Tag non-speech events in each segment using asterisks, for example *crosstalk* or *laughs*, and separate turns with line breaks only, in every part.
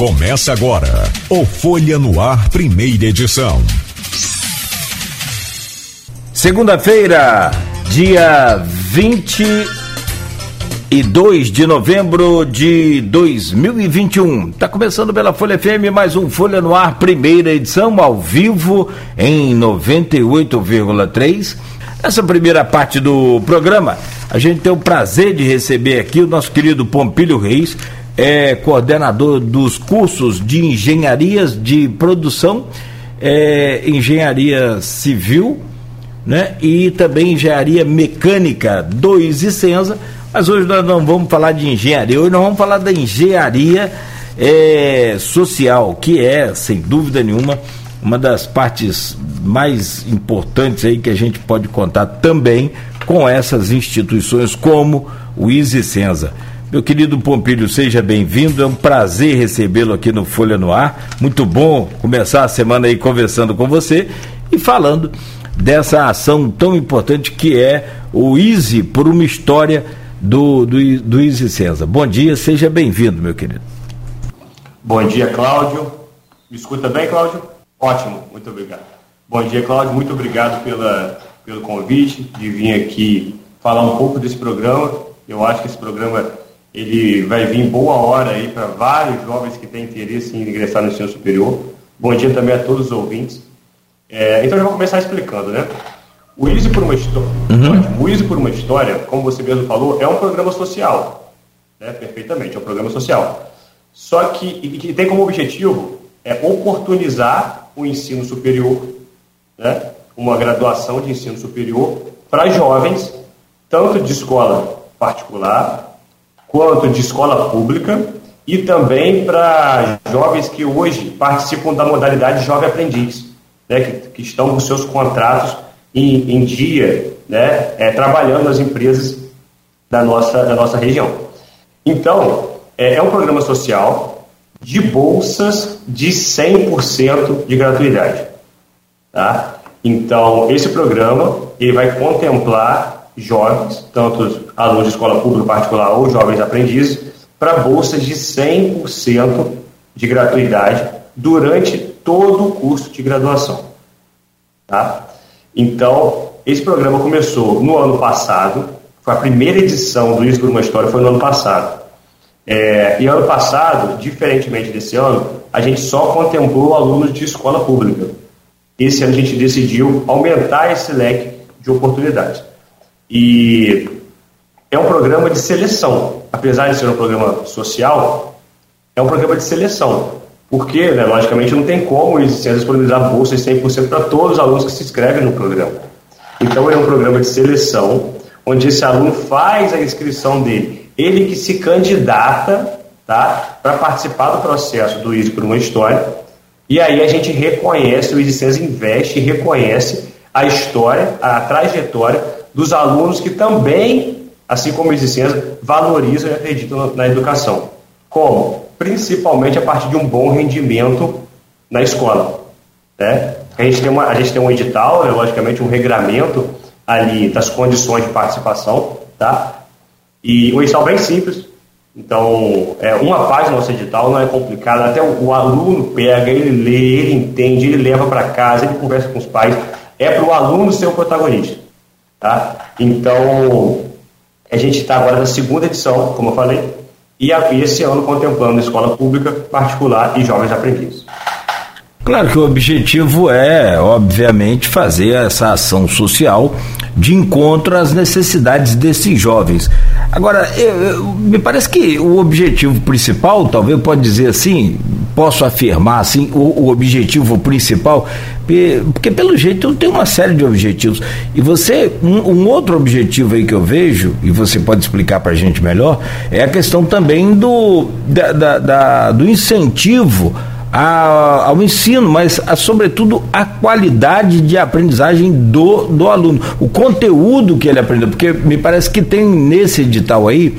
Começa agora o Folha no Ar, primeira edição.
Segunda-feira, dia 22 de novembro de 2021. Tá começando pela Folha FM mais um Folha no Ar, primeira edição, ao vivo em 98,3. Essa primeira parte do programa, a gente tem o prazer de receber aqui o nosso querido Pompílio Reis, é coordenador dos cursos de engenharias de produção, é, engenharia civil, né? E também engenharia mecânica do Isicenza. Mas hoje nós não vamos falar de engenharia, hoje nós vamos falar da engenharia é, social, que é, sem dúvida nenhuma, uma das partes mais importantes aí que a gente pode contar também com essas instituições como o Isicenza. Meu querido Pompílio, seja bem-vindo. É um prazer recebê-lo aqui no Folha no Ar. Muito bom começar a semana aí conversando com você e falando dessa ação tão importante que é o Easy por uma história do, do, do Easy César. Bom dia, seja bem-vindo, meu querido.
Bom dia, Cláudio. Me escuta bem, Cláudio? Ótimo, muito obrigado. Bom dia, Cláudio. Muito obrigado pela, pelo convite de vir aqui falar um pouco desse programa. Eu acho que esse programa ele vai vir boa hora aí para vários jovens que têm interesse em ingressar no ensino superior. Bom dia também a todos os ouvintes. É, então, eu vou começar explicando, né? O Easy por uma história, uhum. o Easy por uma história, como você mesmo falou, é um programa social, né? Perfeitamente, é um programa social. Só que, que tem como objetivo é oportunizar o ensino superior, né? Uma graduação de ensino superior para jovens, tanto de escola particular quanto de escola pública e também para jovens que hoje participam da modalidade jovem aprendiz, né, que, que estão com seus contratos em, em dia, né, é, trabalhando nas empresas da nossa, da nossa região. Então, é, é um programa social de bolsas de 100% de gratuidade. Tá? Então, esse programa ele vai contemplar jovens, tanto alunos de escola pública particular ou jovens aprendizes, para bolsas de 100% de gratuidade durante todo o curso de graduação. Tá? Então, esse programa começou no ano passado, foi a primeira edição do Isso por uma História, foi no ano passado. É, e ano passado, diferentemente desse ano, a gente só contemplou alunos de escola pública. Esse ano a gente decidiu aumentar esse leque de oportunidades. E é um programa de seleção. Apesar de ser um programa social, é um programa de seleção. Porque, né, logicamente, não tem como existir disponibilizar bolsas 100% para todos os alunos que se inscrevem no programa. Então, é um programa de seleção, onde esse aluno faz a inscrição dele. Ele que se candidata tá, para participar do processo do ISO por uma história. E aí a gente reconhece, o ISICENS investe e reconhece a história, a trajetória dos alunos que também, assim como os licenciados, valorizam e acreditam na educação. Como? Principalmente a partir de um bom rendimento na escola. Né? A, gente tem uma, a gente tem um edital, né, logicamente, um regramento ali das condições de participação, tá? E um edital bem simples. Então, é uma página do nosso edital, não é complicado. Até o, o aluno pega, ele lê, ele entende, ele leva para casa, ele conversa com os pais. É para o aluno ser o protagonista. Tá? Então, a gente está agora na segunda edição, como eu falei, e esse ano contemplando escola pública, particular e jovens aprendizes.
Claro que o objetivo é, obviamente, fazer essa ação social de encontro às necessidades desses jovens. Agora, eu, eu, me parece que o objetivo principal, talvez pode dizer assim, posso afirmar assim, o, o, objetivo principal, porque pelo jeito tem uma série de objetivos. E você, um, um outro objetivo aí que eu vejo, e você pode explicar para a gente melhor, é a questão também do, da, da, da do incentivo a, ao ensino, mas a, sobretudo a qualidade de aprendizagem do, do aluno, o conteúdo que ele aprendeu, porque me parece que tem nesse edital aí.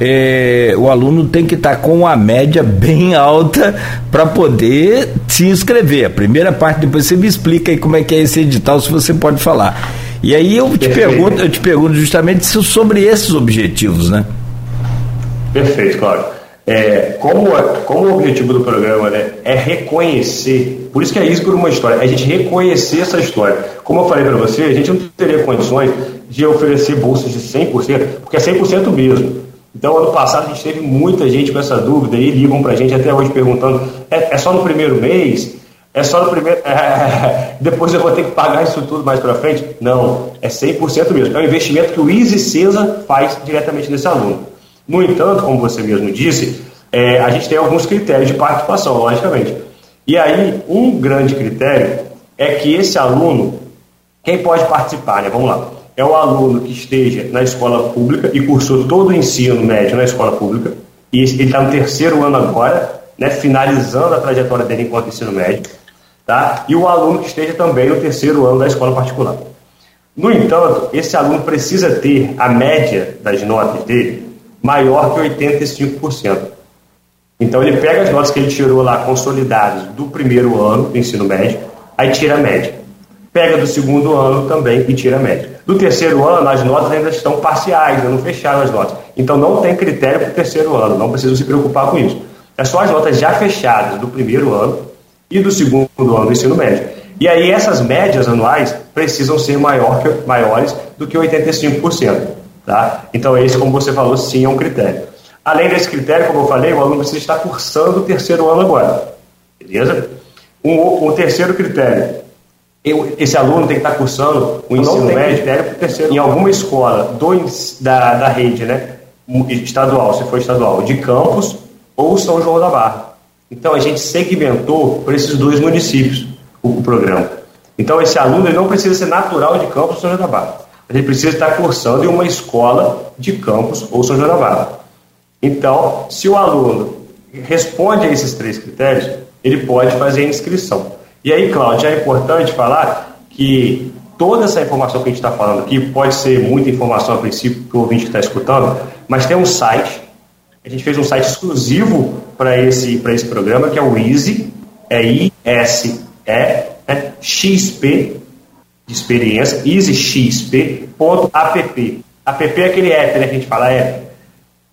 É, o aluno tem que estar tá com a média bem alta para poder se inscrever. A primeira parte, depois você me explica aí como é que é esse edital, se você pode falar. E aí eu te pergunto, eu te pergunto justamente sobre esses objetivos, né?
Perfeito, claro. É, como, como o objetivo do programa né, é reconhecer, por isso que é isso por uma história, é a gente reconhecer essa história. Como eu falei para você, a gente não teria condições de oferecer bolsas de 100%, porque é 100% mesmo. Então, ano passado, a gente teve muita gente com essa dúvida e ligam para a gente até hoje perguntando: é, é, só no primeiro mês? É só no primeiro. *laughs* É, depois eu vou ter que pagar isso tudo mais para frente? Não, é 100% mesmo. É um investimento que o Easy Cesa faz diretamente nesse aluno. No entanto, como você mesmo disse, é, a gente tem alguns critérios de participação, logicamente. E aí, um grande critério é que esse aluno, quem pode participar, né? Vamos lá. É o aluno que esteja na escola pública e cursou todo o ensino médio na escola pública, e ele está no terceiro ano agora, né, finalizando a trajetória dele enquanto ensino médio, tá? e o aluno que esteja também no terceiro ano da escola particular. No entanto, esse aluno precisa ter a média das notas dele maior que 85%. Então ele pega as notas que ele tirou lá consolidadas do primeiro ano do ensino médio, aí tira a média. Pega do segundo ano também e tira a média. Do terceiro ano, as notas ainda estão parciais, ainda não fecharam as notas. Então não tem critério para o terceiro ano, não precisa se preocupar com isso. É só as notas já fechadas do primeiro ano e do segundo ano do ensino médio. E aí essas médias anuais precisam ser maior que, maiores do que 85%. Tá? Então, esse, como você falou, sim é um critério. Além desse critério, como eu falei, o aluno precisa estar cursando o terceiro ano agora. Beleza? Um, um terceiro critério. Eu, esse aluno tem que estar cursando o ensino médio terceiro, em alguma escola do, da, da rede né, estadual, se for estadual, de Campos ou São João da Barra. Então, a gente segmentou para esses dois municípios o, o programa. Então, esse aluno não precisa ser natural de Campos ou São João da Barra ele precisa estar cursando em uma escola de campus ou São João Então, se o aluno responde a esses três critérios, ele pode fazer a inscrição. E aí, Cláudio, é importante falar que toda essa informação que a gente está falando aqui pode ser muita informação a princípio para o ouvinte que está escutando, mas tem um site, a gente fez um site exclusivo para esse, esse programa, que é o Easy, é I-S-E, é XP de experiência, easyxp.app. App é aquele app, né, que a gente fala app,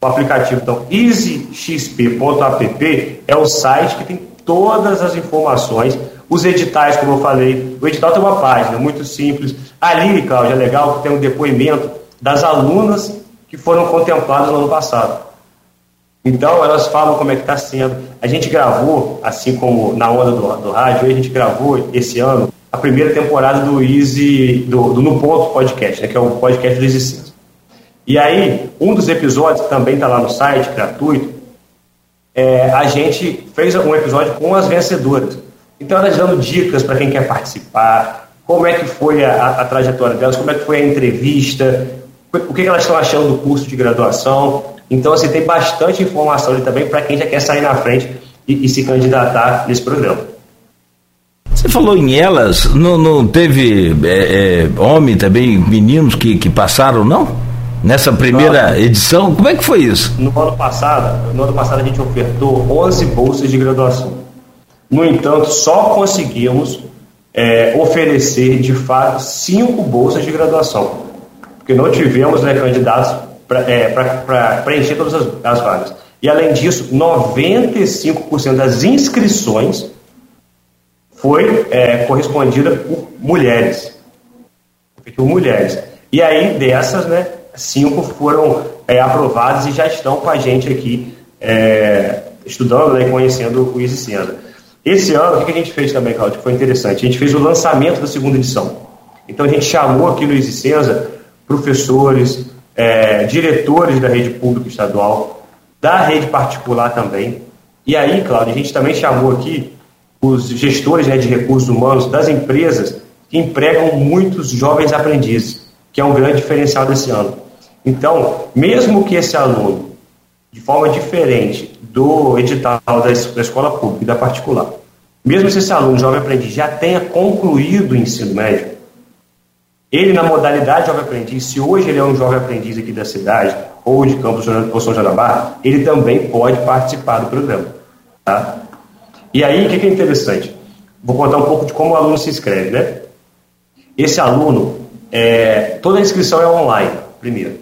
o aplicativo. Então, easyxp.app é o site que tem todas as informações, os editais, como eu falei. O edital tem uma página muito simples. Ali, Cláudia, é legal que tem um depoimento das alunas que foram contempladas no ano passado. Então, elas falam como é que está sendo. A gente gravou, assim como na onda do, do rádio, a gente gravou esse ano a primeira temporada do Easy, do, do No Ponto Podcast, né, que é o podcast do Easy Senso. E aí, um dos episódios, que também está lá no site, gratuito, é, a gente fez um episódio com as vencedoras. Então, elas dando dicas para quem quer participar, como é que foi a, a, trajetória delas, como é que foi a entrevista, o que, que elas estão achando do curso de graduação. Então, assim, tem bastante informação ali também para quem já quer sair na frente e, e se candidatar nesse programa.
Você falou em elas, não, não teve é, é, homem também, meninos que, que passaram, não? Nessa primeira não, edição? Como é que foi isso?
No ano passado, no ano passado a gente ofertou 11 bolsas de graduação. No entanto, só conseguimos é, oferecer de fato cinco bolsas de graduação, porque não tivemos né, candidatos para é, preencher todas as, as vagas. E além disso, 95% das inscrições foi é, correspondida por mulheres. Por mulheres. E aí, dessas, né, cinco foram é, aprovadas e já estão com a gente aqui, é, estudando né, e conhecendo o Easy Senza. Esse ano, o que a gente fez também, Claudio, que foi interessante? A gente fez o lançamento da segunda edição. Então, a gente chamou aqui no Easy Senza professores, é, diretores da rede pública estadual, da rede particular também. E aí, Cláudio, a gente também chamou aqui os gestores né, de recursos humanos das empresas que empregam muitos jovens aprendizes, que é um grande diferencial desse ano. Então, mesmo que esse aluno, de forma diferente do edital da escola pública e da particular, mesmo se esse aluno jovem aprendiz já tenha concluído o ensino médio, ele na modalidade jovem aprendiz, se hoje ele é um jovem aprendiz aqui da cidade, ou de Campos ou São Jarabá, ele também pode participar do programa. Tá? E aí, o que é interessante? Vou contar um pouco de como o aluno se inscreve, né? Esse aluno, é, toda a inscrição é online, primeiro.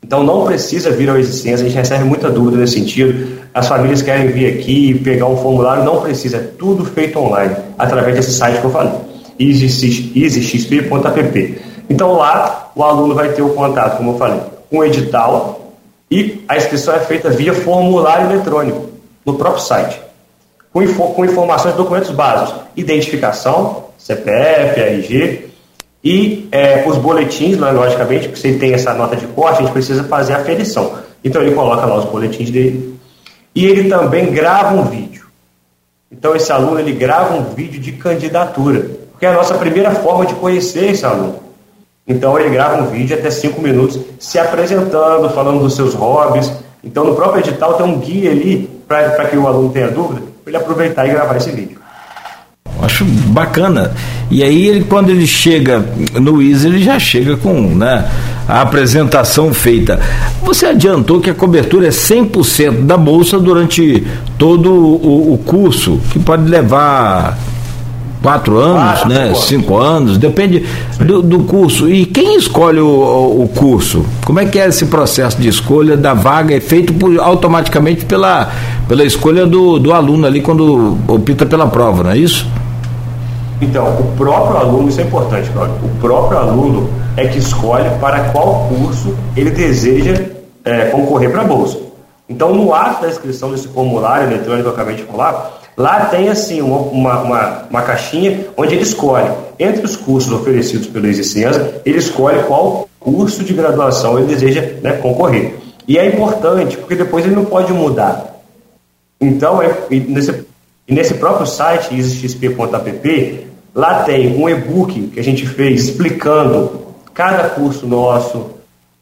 Então não precisa vir ao Existência, a gente recebe muita dúvida nesse sentido. As famílias querem vir aqui pegar um formulário, não precisa, é tudo feito online, através desse site que eu falei, easyxp.app. Então lá o aluno vai ter o contato, como eu falei, com o edital e a inscrição é feita via formulário eletrônico no próprio site, com, com informações documentos básicos, identificação, CPF, RG, e é, os boletins, né, logicamente, porque se ele tem essa nota de corte, a gente precisa fazer a aferição. Então ele coloca lá os boletins dele. E ele também grava um vídeo. Então esse aluno ele grava um vídeo de candidatura, porque é a nossa primeira forma de conhecer esse aluno. Então ele grava um vídeo até cinco minutos, se apresentando, falando dos seus hobbies. Então no próprio edital tem um guia ali para que o aluno tenha dúvida, para ele aproveitar e gravar esse vídeo.
Acho bacana. E aí, ele, quando ele chega no Easy, ele já chega com né, a apresentação feita. Você adiantou que a cobertura é 100% da bolsa durante todo o, o curso, que pode levar quatro anos, ah, né? Cinco anos, depende do, do, curso. E quem escolhe o, o, curso? Como é que é esse processo de escolha da vaga? É feito por, automaticamente pela, pela escolha do, do aluno ali quando opta pela prova, não é isso?
Então, o próprio aluno, isso é importante, Claudio, o próprio aluno é que escolhe para qual curso ele deseja é, concorrer para a bolsa. Então, no ato da inscrição desse formulário eletrônico que eu acabei de falar, lá tem assim uma, uma, uma caixinha onde ele escolhe, entre os cursos oferecidos pelo Existenza, ele escolhe qual curso de graduação ele deseja né, concorrer. E é importante, porque depois ele não pode mudar. Então, é, nesse, e nesse próprio site, isxp.app, lá tem um e-book que a gente fez explicando cada curso nosso,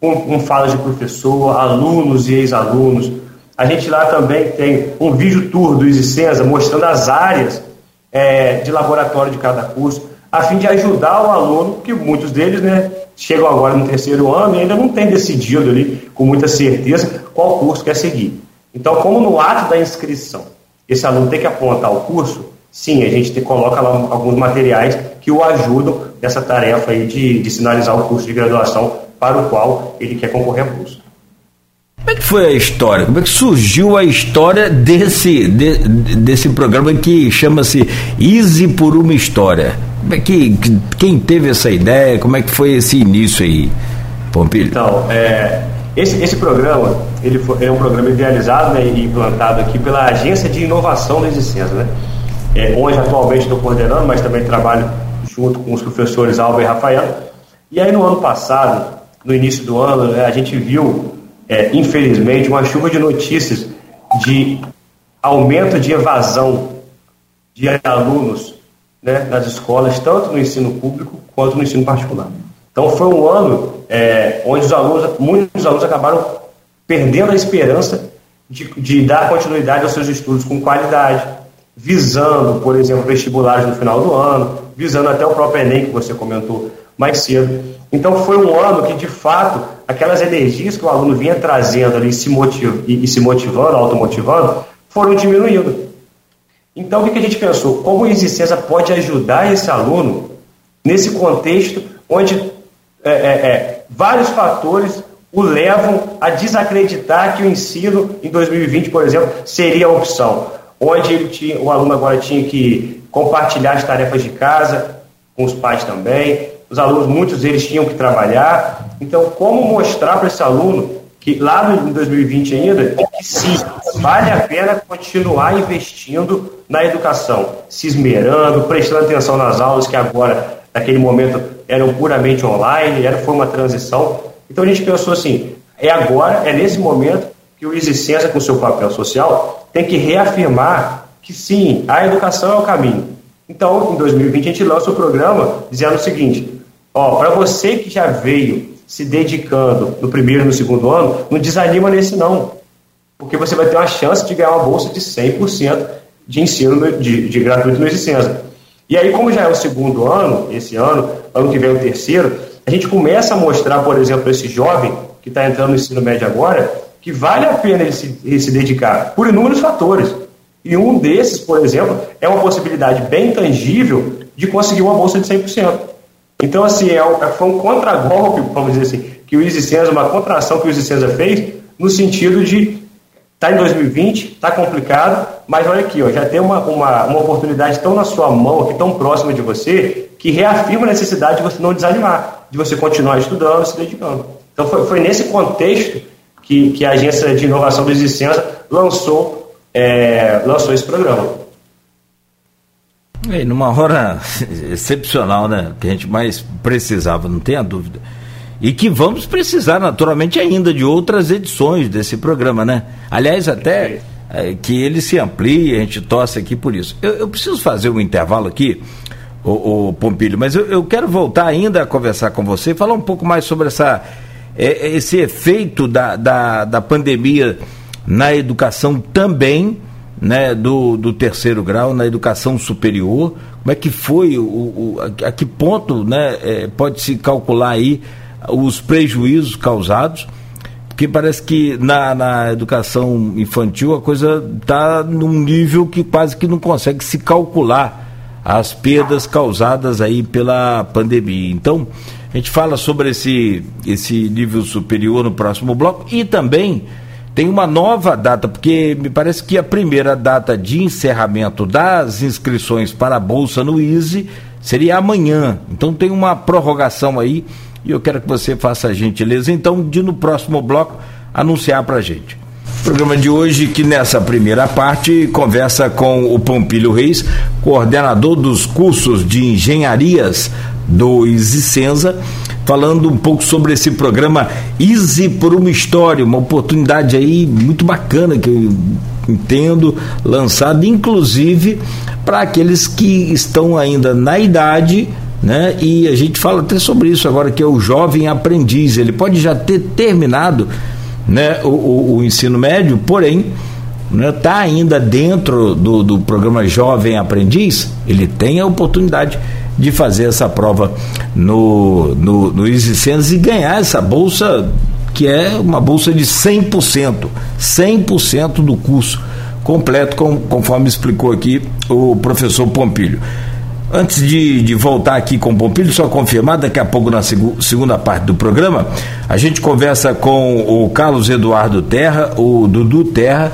com, com falas de professor, alunos e ex-alunos. A gente lá também tem um vídeo tour do Isicenza mostrando as áreas é, de laboratório de cada curso, a fim de ajudar o aluno, porque muitos deles né, chegam agora no terceiro ano e ainda não têm decidido ali com muita certeza qual curso quer seguir. Então, como no ato da inscrição esse aluno tem que apontar o curso, sim, a gente te, coloca lá alguns materiais que o ajudam nessa tarefa aí de, de sinalizar o curso de graduação para o qual ele quer concorrer à bolsa.
Como é que foi a história? Como é que surgiu a história desse, de, desse programa que chama-se Easy por uma História? Como é que, quem teve essa ideia? Como é que foi esse início aí, Pompilho?
Então, é, esse, esse programa ele, foi, ele é um programa idealizado né, e implantado aqui pela Agência de Inovação da Existência, né? É, onde atualmente estou coordenando, mas também trabalho junto com os professores Alba e Rafael. E aí no ano passado, no início do ano, né, a gente viu, é, infelizmente, uma chuva de notícias de aumento de evasão de alunos né, nas escolas, tanto no ensino público quanto no ensino particular. Então foi um ano é, onde os alunos, muitos alunos acabaram perdendo a esperança de, de dar continuidade aos seus estudos com qualidade, visando, por exemplo, vestibulares no final do ano, visando até o próprio Enem que você comentou mais cedo. Então foi um ano que, de fato, aquelas energias que o aluno vinha trazendo ali se motiv e, e se motivando, automotivando, foram diminuindo. Então o que a gente pensou? Como a Existência pode ajudar esse aluno nesse contexto onde é, é, é, vários fatores o levam a desacreditar que o ensino em 2020, por exemplo, seria a opção, onde ele tinha, o aluno agora tinha que compartilhar as tarefas de casa com os pais também, os alunos, muitos deles tinham que trabalhar. Então, como mostrar para esse aluno que lá em 2020 ainda, que sim, vale a pena continuar investindo na educação, se esmerando, prestando atenção nas aulas que agora, naquele momento, eram puramente online, era, foi uma transição. Então a gente pensou assim, é agora, é nesse momento que o Existência, com seu papel social, tem que reafirmar que sim, a educação é o caminho. Então, em 2020, a gente lança o programa dizendo o seguinte: ó, para você que já veio se dedicando no primeiro e no segundo ano, não desanima nesse não, porque você vai ter uma chance de ganhar uma bolsa de 100% de ensino de, de gratuito no Existência. E aí, como já é o segundo ano, esse ano, ano que vem o terceiro, a gente começa a mostrar, por exemplo, esse jovem que está entrando no ensino médio agora, que vale a pena ele se, ele se dedicar por inúmeros fatores. E um desses, por exemplo, é uma possibilidade bem tangível de conseguir uma bolsa de 100%. Então, assim, é, é foi um contragolpe, vamos dizer assim, que o Isicenza, uma contração que o Isicenza fez, no sentido de está em 2020, está complicado, mas olha aqui, ó, já tem uma, uma, uma oportunidade tão na sua mão, aqui tão próxima de você, que reafirma a necessidade de você não desanimar, de você continuar estudando, se dedicando. Então foi, foi nesse contexto que, que a Agência de Inovação do Existência lançou, é, lançou esse programa.
E numa hora *laughs* excepcional, né? Que a gente mais precisava, não tenha dúvida. E que vamos precisar, naturalmente, ainda de outras edições desse programa, né? Aliás, até é, que ele se amplie, a gente torce aqui por isso. Eu, eu preciso fazer um intervalo aqui, o, Pompilho, mas eu, eu, quero voltar ainda a conversar com você e falar um pouco mais sobre essa, é, esse efeito da, da, da pandemia na educação também né, do, do terceiro grau na educação superior? Como é que foi, o, o a, a, que ponto né, é, pode se calcular aí os prejuízos causados? Porque parece que na, na educação infantil a coisa está num nível que quase que não consegue se calcular as perdas causadas aí pela pandemia. Então, a gente fala sobre esse, esse nível superior no próximo bloco e também tem uma nova data, porque me parece que a primeira data de encerramento das inscrições para a Bolsa no ISE seria amanhã. Então tem uma prorrogação aí e eu quero que você faça a gentileza, então, de no próximo bloco anunciar para a gente. Programa de hoje que nessa primeira parte conversa com o Pompílio Reis, coordenador dos cursos de engenharias do Isicenza falando um pouco sobre esse programa Easy por uma História, uma oportunidade aí muito bacana que eu entendo, lançado inclusive para aqueles que estão ainda na idade né? E a gente fala até sobre isso agora, que é o jovem aprendiz. Ele pode já ter terminado né, o, o, o ensino médio, porém está né, ainda dentro do, do programa Jovem Aprendiz, ele tem a oportunidade de fazer essa prova no, no, no e ganhar essa bolsa, que é uma bolsa de 100%, 100% do curso completo, com, conforme explicou aqui o professor Pompilho. Antes de, de, voltar aqui com o Pompilho, só confirmar, daqui a pouco na seg segunda parte do programa, a gente conversa com o Carlos Eduardo Terra, o Dudu Terra,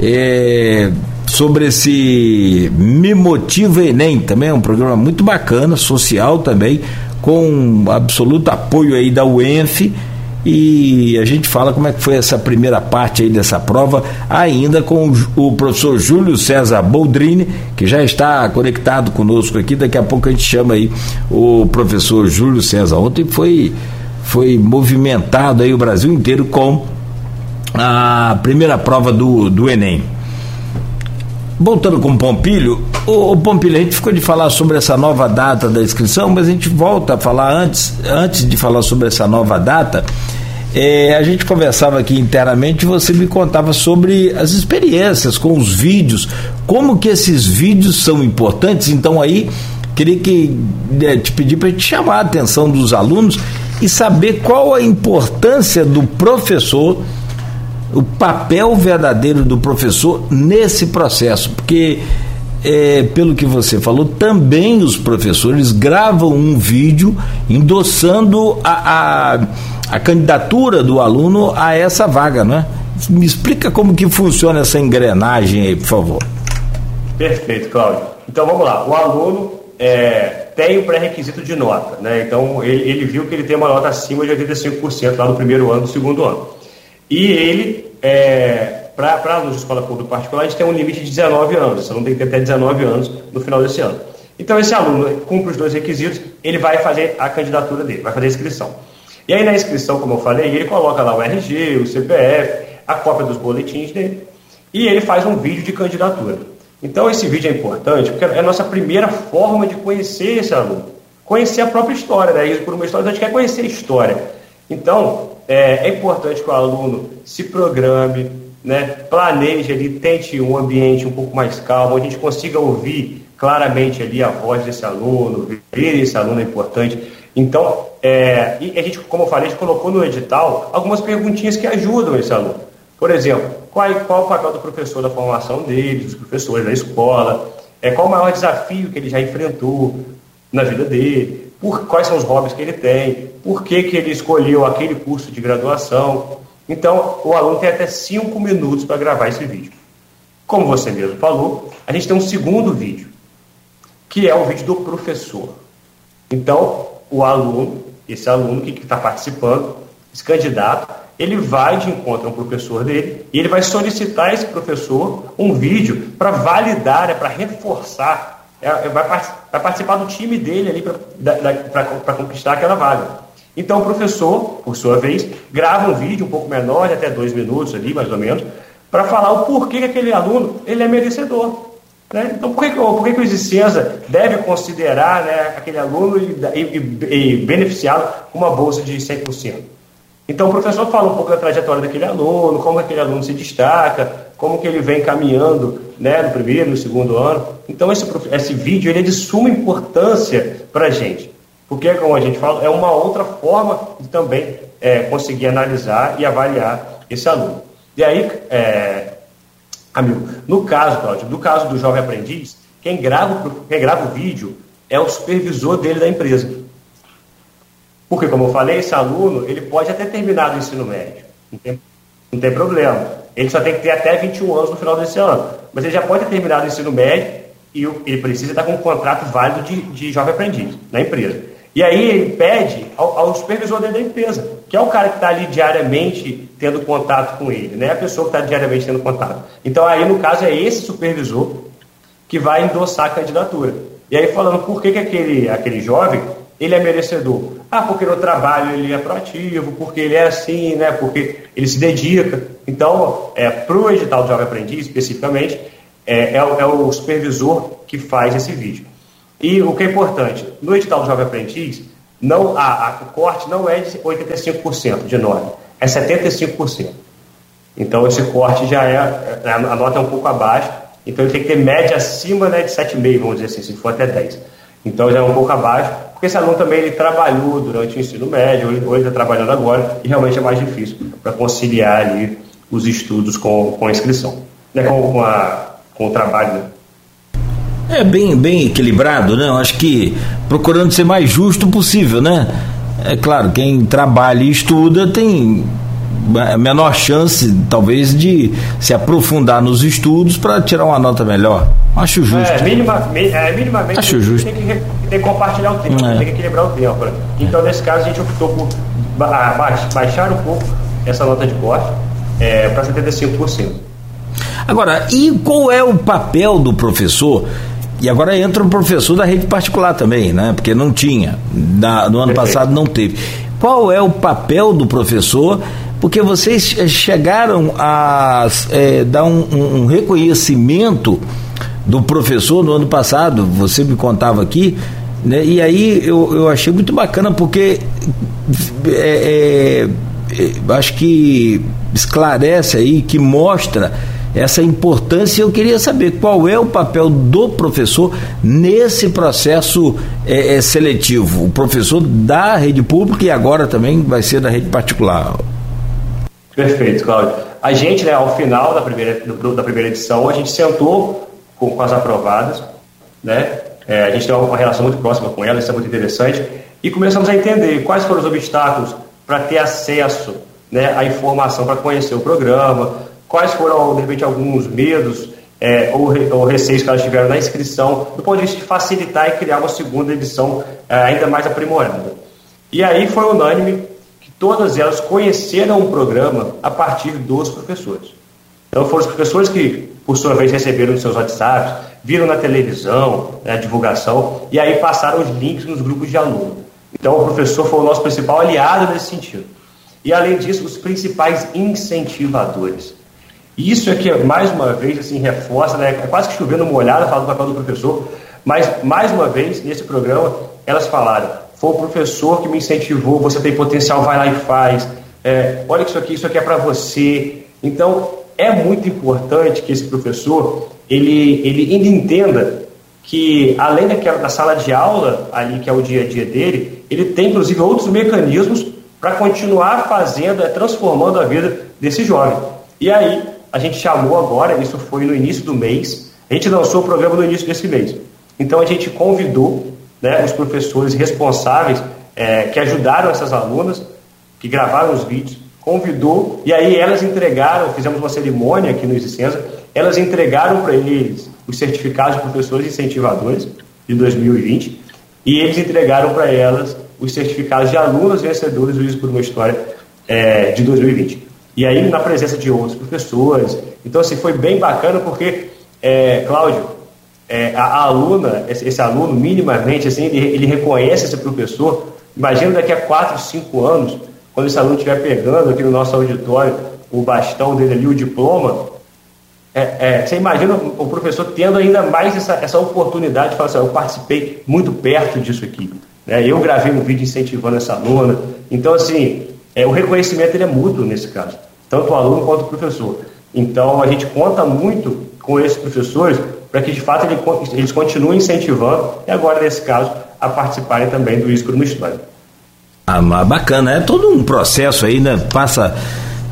é, sobre esse Me Motiva Enem, também é um programa muito bacana, social também, com absoluto apoio aí da UENF e a gente fala como é que foi essa primeira parte aí dessa prova, ainda com o professor Júlio César Boldrini, que já está conectado conosco aqui, daqui a pouco a gente chama aí o professor Júlio César. Ontem foi, foi movimentado aí o Brasil inteiro com a primeira prova do, do Enem. Voltando com o Pompilho, o, o Pompilho, a gente ficou de falar sobre essa nova data da inscrição, mas a gente volta a falar antes, antes de falar sobre essa nova data. É, a gente conversava aqui internamente, você me contava sobre as experiências com os vídeos, como que esses vídeos são importantes. Então aí queria que é, te pedir para te chamar a atenção dos alunos e saber qual a importância do professor o papel verdadeiro do professor nesse processo, porque é, pelo que você falou, também os professores gravam um vídeo endossando a, a, a, candidatura do aluno a essa vaga, não é? Me explica como que funciona essa engrenagem aí, por favor.
Perfeito, Cláudio. Então vamos lá. O aluno é, tem o pré-requisito de nota, né? Então ele, ele viu que ele tem uma nota acima de 85% lá no primeiro ano, no segundo ano. E ele, é, para alunos de escola pública particular, a gente tem um limite de 19 anos. Você não tem que ter até 19 anos no final desse ano. Então, esse aluno cumpre os dois requisitos, ele vai fazer a candidatura dele, vai fazer a inscrição. E aí, na inscrição, como eu falei, ele coloca lá o RG, o CPF, a cópia dos boletins dele, e ele faz um vídeo de candidatura. Então, esse vídeo é importante porque é a nossa primeira forma de conhecer esse aluno. Conhecer a própria história, né? Isso por uma história, a gente quer conhecer a história. Então, é, é importante que o aluno se programe, né, planeje ali, tente um ambiente um pouco mais calmo, a gente consiga ouvir claramente ali a voz desse aluno, ver esse aluno é importante. Então, é, e a gente, como eu falei, a gente colocou no edital algumas perguntinhas que ajudam esse aluno. Por exemplo, qual, qual o papel do professor da formação dele, dos professores da escola, é, qual o maior desafio que ele já enfrentou na vida dele, por, quais são os hobbies que ele tem, por que, que ele escolheu aquele curso de graduação. Então, o aluno tem até cinco minutos para gravar esse vídeo. Como você mesmo falou, a gente tem um segundo vídeo, que é o vídeo do professor. Então, o aluno, esse aluno que está participando, esse candidato, ele vai de encontro ao professor dele e ele vai solicitar a esse professor um vídeo para validar, é, para reforçar, é, é, vai, vai, participar do time dele ali para conquistar aquela vaga. Então o professor, por sua vez, grava um vídeo um pouco menor, de até dois minutos ali, mais ou menos, para falar o porquê que aquele aluno ele é merecedor. Né? Então, por que, por que, que o Existenza deve considerar né, aquele aluno e, e, e beneficiá-lo com uma bolsa de 100%? Então, o professor fala um pouco da trajetória daquele aluno, como aquele aluno se destaca, como que ele vem caminhando né, no primeiro, no segundo ano. Então, esse, esse vídeo ele é de suma importância para a gente, porque, como a gente fala, é uma outra forma de também é, conseguir analisar e avaliar esse aluno. E aí, é, amigo, no caso, Cláudio, no caso do jovem aprendiz, quem grava, quem grava o vídeo é o supervisor dele da empresa. Porque, como eu falei, esse aluno ele pode até terminar o ensino médio, não tem, não tem problema. Ele só tem que ter até 21 anos no final desse ano. Mas ele já pode ter terminado o ensino médio e ele precisa estar com um contrato válido de, de jovem aprendiz na empresa. E aí ele pede ao, ao supervisor dele da empresa, que é o cara que está ali diariamente tendo contato com ele, né? A pessoa que está diariamente tendo contato. Então aí, no caso, é esse supervisor que vai endossar a candidatura. E aí falando por que, que aquele, aquele jovem ele é merecedor. Ah, porque no trabalho ele é proativo, porque ele é assim, né? Porque ele se dedica. Então, é, para o edital do Jovem Aprendiz, especificamente, é, é, o, é o supervisor que faz esse vídeo. E o que é importante, no edital do Jovem Aprendiz, não, a, a, o corte não é de 85% de nota, é 75%. Então esse corte já é, é, a nota é um pouco abaixo, então ele tem que ter média acima né, de 7,5, vamos dizer assim, se for até 10. Então já é um pouco abaixo, porque esse aluno também ele trabalhou durante o ensino médio, ou ele está trabalhando agora, e realmente é mais difícil para conciliar ali os estudos com, com a inscrição, né, com, com, a, com o trabalho. Né?
É bem, bem equilibrado, né? Eu acho que procurando ser mais justo possível, né? É claro, quem trabalha e estuda tem menor chance, talvez, de se aprofundar nos estudos para tirar uma nota melhor. Acho justo.
É, minima, é minimamente
Acho justo.
Tem, que, tem que compartilhar o tempo, é. tem que equilibrar o tempo. Né? Então, nesse caso, a gente optou por baixar um pouco essa nota de corte é, para 75%.
Agora, e qual é o papel do professor e agora entra um professor da rede particular também, né? Porque não tinha. Na, no ano passado não teve. Qual é o papel do professor? Porque vocês chegaram a é, dar um, um, reconhecimento do professor no ano passado, você me contava aqui, né? e aí eu, eu achei muito bacana porque é, é, acho que esclarece aí, que mostra essa importância. Eu queria saber qual é o papel do professor nesse processo é, seletivo. O professor da rede pública e agora também vai ser da rede particular.
Perfeito, Cláudio. A gente, né, ao final da primeira, do, da primeira edição, a gente sentou com, com as aprovadas, né? É, a gente tem uma relação muito próxima com elas, isso é muito interessante, e começamos a entender quais foram os obstáculos para ter acesso né, à informação, para conhecer o programa, quais foram, de repente, alguns medos é, ou, ou, receios que elas tiveram na inscrição, do ponto de vista de facilitar e criar uma segunda edição é, ainda mais aprimorada. E aí foi unânime todas elas conheceram o programa a partir dos professores. Então foram os professores que, por sua vez, receberam seus WhatsApps, viram na televisão né, a divulgação e aí passaram os links nos grupos de alunos. Então o professor foi o nosso principal aliado nesse sentido. E além disso, os principais incentivadores. Isso é que, mais uma vez, assim, reforça, né? é quase que chovendo molhado, fala do papel do professor, mas, mais uma vez, nesse programa, elas falaram, foi o professor que me incentivou, você tem potencial, vai lá e faz, é, olha isso aqui, isso aqui é para você. Então, é muito importante que esse professor, ele, ele ainda entenda que, além daquela, da sala de aula, ali que é o dia a dia dele, ele tem, inclusive, outros mecanismos para continuar fazendo, é, transformando a vida desse jovem. E aí, a gente chamou agora, isso foi no início do mês, a gente lançou o programa no início desse mês. Então a gente convidou né, os professores responsáveis é, que ajudaram essas alunas, que gravaram os vídeos, convidou, e aí elas entregaram, fizemos uma cerimônia aqui no Existência, elas entregaram para eles os certificados de professores incentivadores de 2020, e eles entregaram para elas os certificados de alunos vencedores do Isso por uma História é, de 2020. E aí, na presença de outros professores. Então, assim, foi bem bacana porque, é, Cláudio, é, a, a, aluna, esse, esse, aluno, minimamente, assim, ele, ele reconhece esse professor. Imagina daqui a 4, 5 anos, quando esse aluno estiver pegando aqui no nosso auditório o bastão dele ali, o diploma, é, é, você imagina o professor tendo ainda mais essa, essa oportunidade de falar assim, eu participei muito perto disso aqui. Né? Eu gravei um vídeo incentivando essa aluna. Então, assim, é, o reconhecimento ele é mútuo nesse caso, tanto o aluno quanto o professor. Então, a gente conta muito com esses professores para que, de fato, ele, eles continuem incentivando, e agora, nesse caso, a participarem também do ISCRO no História.
Ah, bacana, é todo um processo aí, né? Passa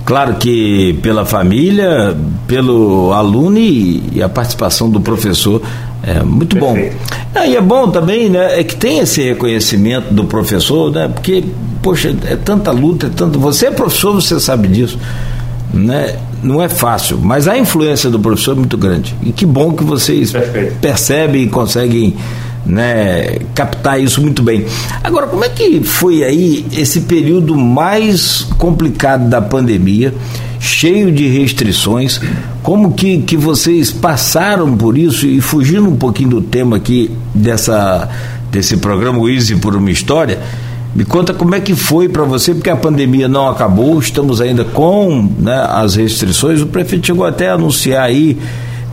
Claro que pela família, pelo aluno e, e a participação do professor. É muito Perfeito. bom. Ah, e é bom também, né? É que tem esse reconhecimento do professor, né? Porque, poxa, é tanta luta, é tanto. Você é professor, você sabe disso. Né? Não é fácil, mas a influência do professor é muito grande. E que bom que vocês Perfeito. percebem e conseguem né, captar isso muito bem. Agora, como é que foi aí esse período mais complicado da pandemia, cheio de restrições? Como que, que vocês passaram por isso e fugindo um pouquinho do tema aqui dessa, desse programa o Easy por uma História? Me conta como é que foi para você, porque a pandemia não acabou, estamos ainda com né, as restrições. O prefeito chegou até a anunciar aí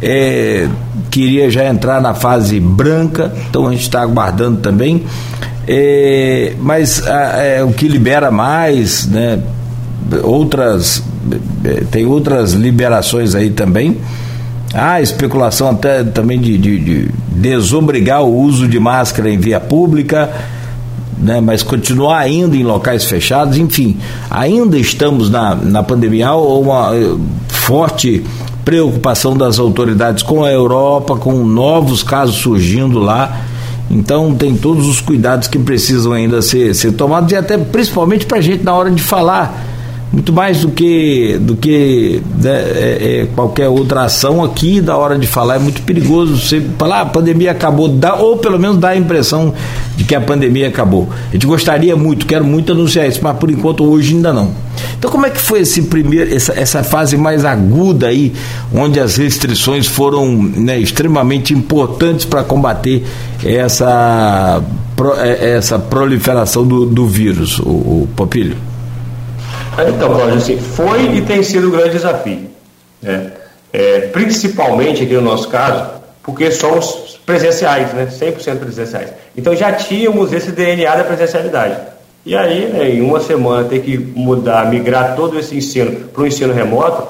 é, queria já entrar na fase branca, então a gente está aguardando também. É, mas a, é, o que libera mais, né? Outras é, tem outras liberações aí também. Há especulação até também de, de, de desobrigar o uso de máscara em via pública, né, mas continuar ainda em locais fechados, enfim, ainda estamos na, na pandemia, há uma eh, forte preocupação das autoridades com a Europa, com novos casos surgindo lá. Então tem todos os cuidados que precisam ainda ser, ser tomados e até principalmente para a gente na hora de falar muito mais do que do que né, é, é, qualquer outra ação aqui da hora de falar é muito perigoso você falar ah, a pandemia acabou. Dá, ou pelo menos dá a impressão de que a pandemia acabou. A gente gostaria muito quero muito anunciar isso mas por enquanto hoje ainda não. Então como é que foi esse primeiro essa, essa fase mais aguda aí onde as restrições foram né, extremamente importantes para combater essa é, essa proliferação do, do vírus o, o Popilho
então, Cláudio, assim, foi e tem sido um grande desafio. Né? É, principalmente aqui no nosso caso, porque somos presenciais, né? 100% presenciais. Então já tínhamos esse DNA da presencialidade. E aí, né, em uma semana, ter que mudar, migrar todo esse ensino para o ensino remoto,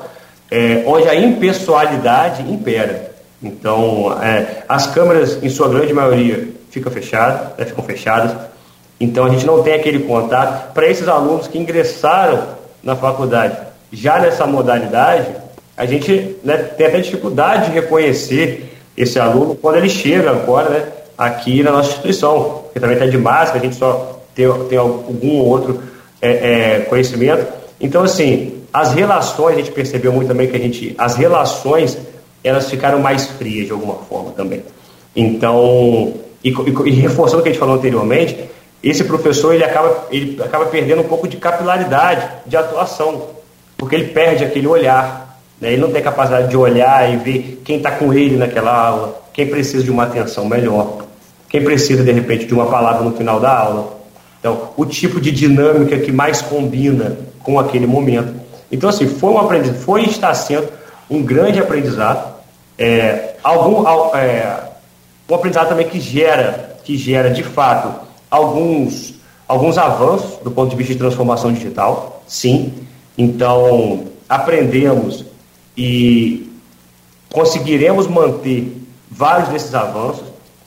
é, onde a impessoalidade impera. Então, é, as câmeras, em sua grande maioria, ficam fechadas, né, ficam fechadas. Então, a gente não tem aquele contato. Para esses alunos que ingressaram na faculdade. Já nessa modalidade, a gente né, tem até dificuldade de reconhecer esse aluno quando ele chega agora né, aqui na nossa instituição, porque também está de máscara, a gente só tem, tem algum outro é, é, conhecimento. Então, assim, as relações, a gente percebeu muito também que a gente, as relações, elas ficaram mais frias de alguma forma também. Então, e, e, e reforçando o que a gente falou anteriormente, esse professor ele acaba, ele acaba perdendo um pouco de capilaridade de atuação, porque ele perde aquele olhar. Né? Ele não tem capacidade de olhar e ver quem está com ele naquela aula, quem precisa de uma atenção melhor, quem precisa, de repente, de uma palavra no final da aula. Então, o tipo de dinâmica que mais combina com aquele momento. Então, assim, foi um aprendizado, foi e está sendo um grande aprendizado. É, algum, é, um aprendizado também que gera, que gera, de fato, alguns, alguns avanços do ponto de vista de transformação digital, sim. Então, aprendemos e conseguiremos manter vários desses avanços.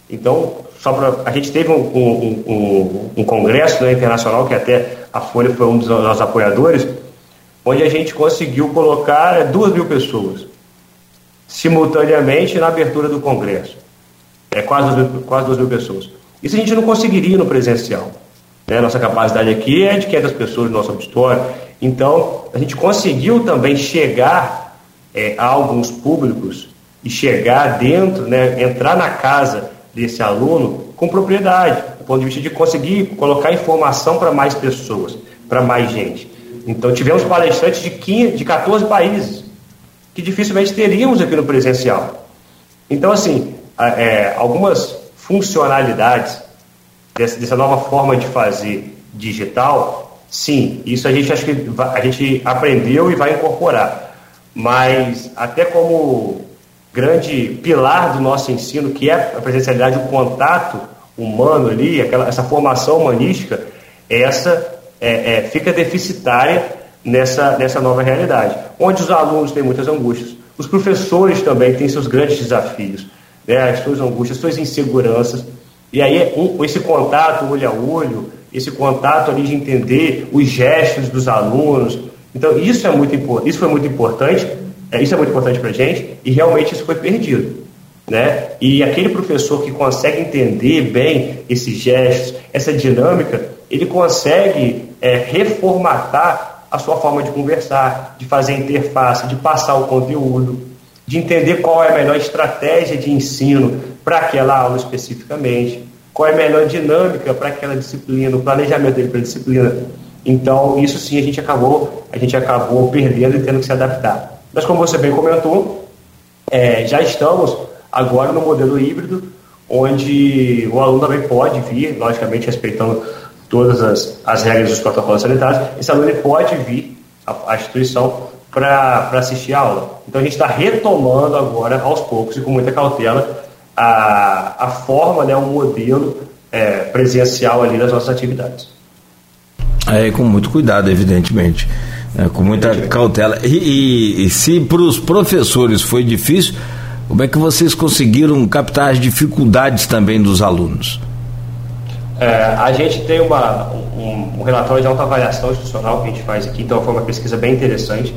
Então, só para a gente teve um, um, um, um congresso né, internacional que até a Folha foi um dos nossos apoiadores, onde a gente conseguiu colocar é, duas mil pessoas simultaneamente na abertura do congresso. É quase duas mil, quase duas mil pessoas. Isso a gente não conseguiria no presencial. Né? Nossa capacidade aqui é de 500 pessoas no nosso auditório. Então, a gente conseguiu também chegar é, a alguns públicos e chegar dentro, né, entrar na casa desse aluno com propriedade, do ponto de vista de conseguir colocar informação para mais pessoas, para mais gente. Então, tivemos palestrantes de, 15, de 14 países, que dificilmente teríamos aqui no presencial. Então, assim, é, algumas funcionalidades dessa, nova forma de fazer digital, sim, isso a gente acho que a gente aprendeu e vai incorporar. Mas até como grande pilar do nosso ensino, que é a presencialidade, o contato humano ali, aquela, essa formação humanística, essa é, é, fica deficitária nessa, nessa nova realidade, onde os alunos têm muitas angústias, os professores também têm seus grandes desafios, né, as suas angústias, as suas inseguranças, e aí esse contato olho a olho, esse contato ali de entender os gestos dos alunos, então isso é muito isso foi muito importante, é, isso é muito importante para a gente e realmente isso foi perdido. Né? E aquele professor que consegue entender bem esses gestos, essa dinâmica, ele consegue é, reformatar a sua forma de conversar, de fazer interface, de passar o conteúdo, de entender qual é a melhor estratégia de ensino para aquela aula especificamente, qual é a melhor dinâmica para aquela disciplina, o planejamento dele para a disciplina. Então, isso sim a gente acabou, a gente acabou perdendo e tendo que se adaptar. Mas como você bem comentou, é, já estamos agora no modelo híbrido, onde o aluno também pode vir, logicamente respeitando todas as, as regras dos protocolos sanitários, esse aluno pode vir à, à instituição para assistir a aula. Então a gente está retomando agora, aos poucos e com muita cautela, a, a forma, né, o modelo é, presencial ali das nossas atividades.
É, com muito cuidado, evidentemente. É, com muita cautela. E, e, e se para os professores foi difícil, como é que vocês conseguiram captar as dificuldades também dos alunos?
É, a gente tem uma, um, um, relatório de autoavaliação institucional que a gente faz aqui, então foi uma pesquisa bem interessante,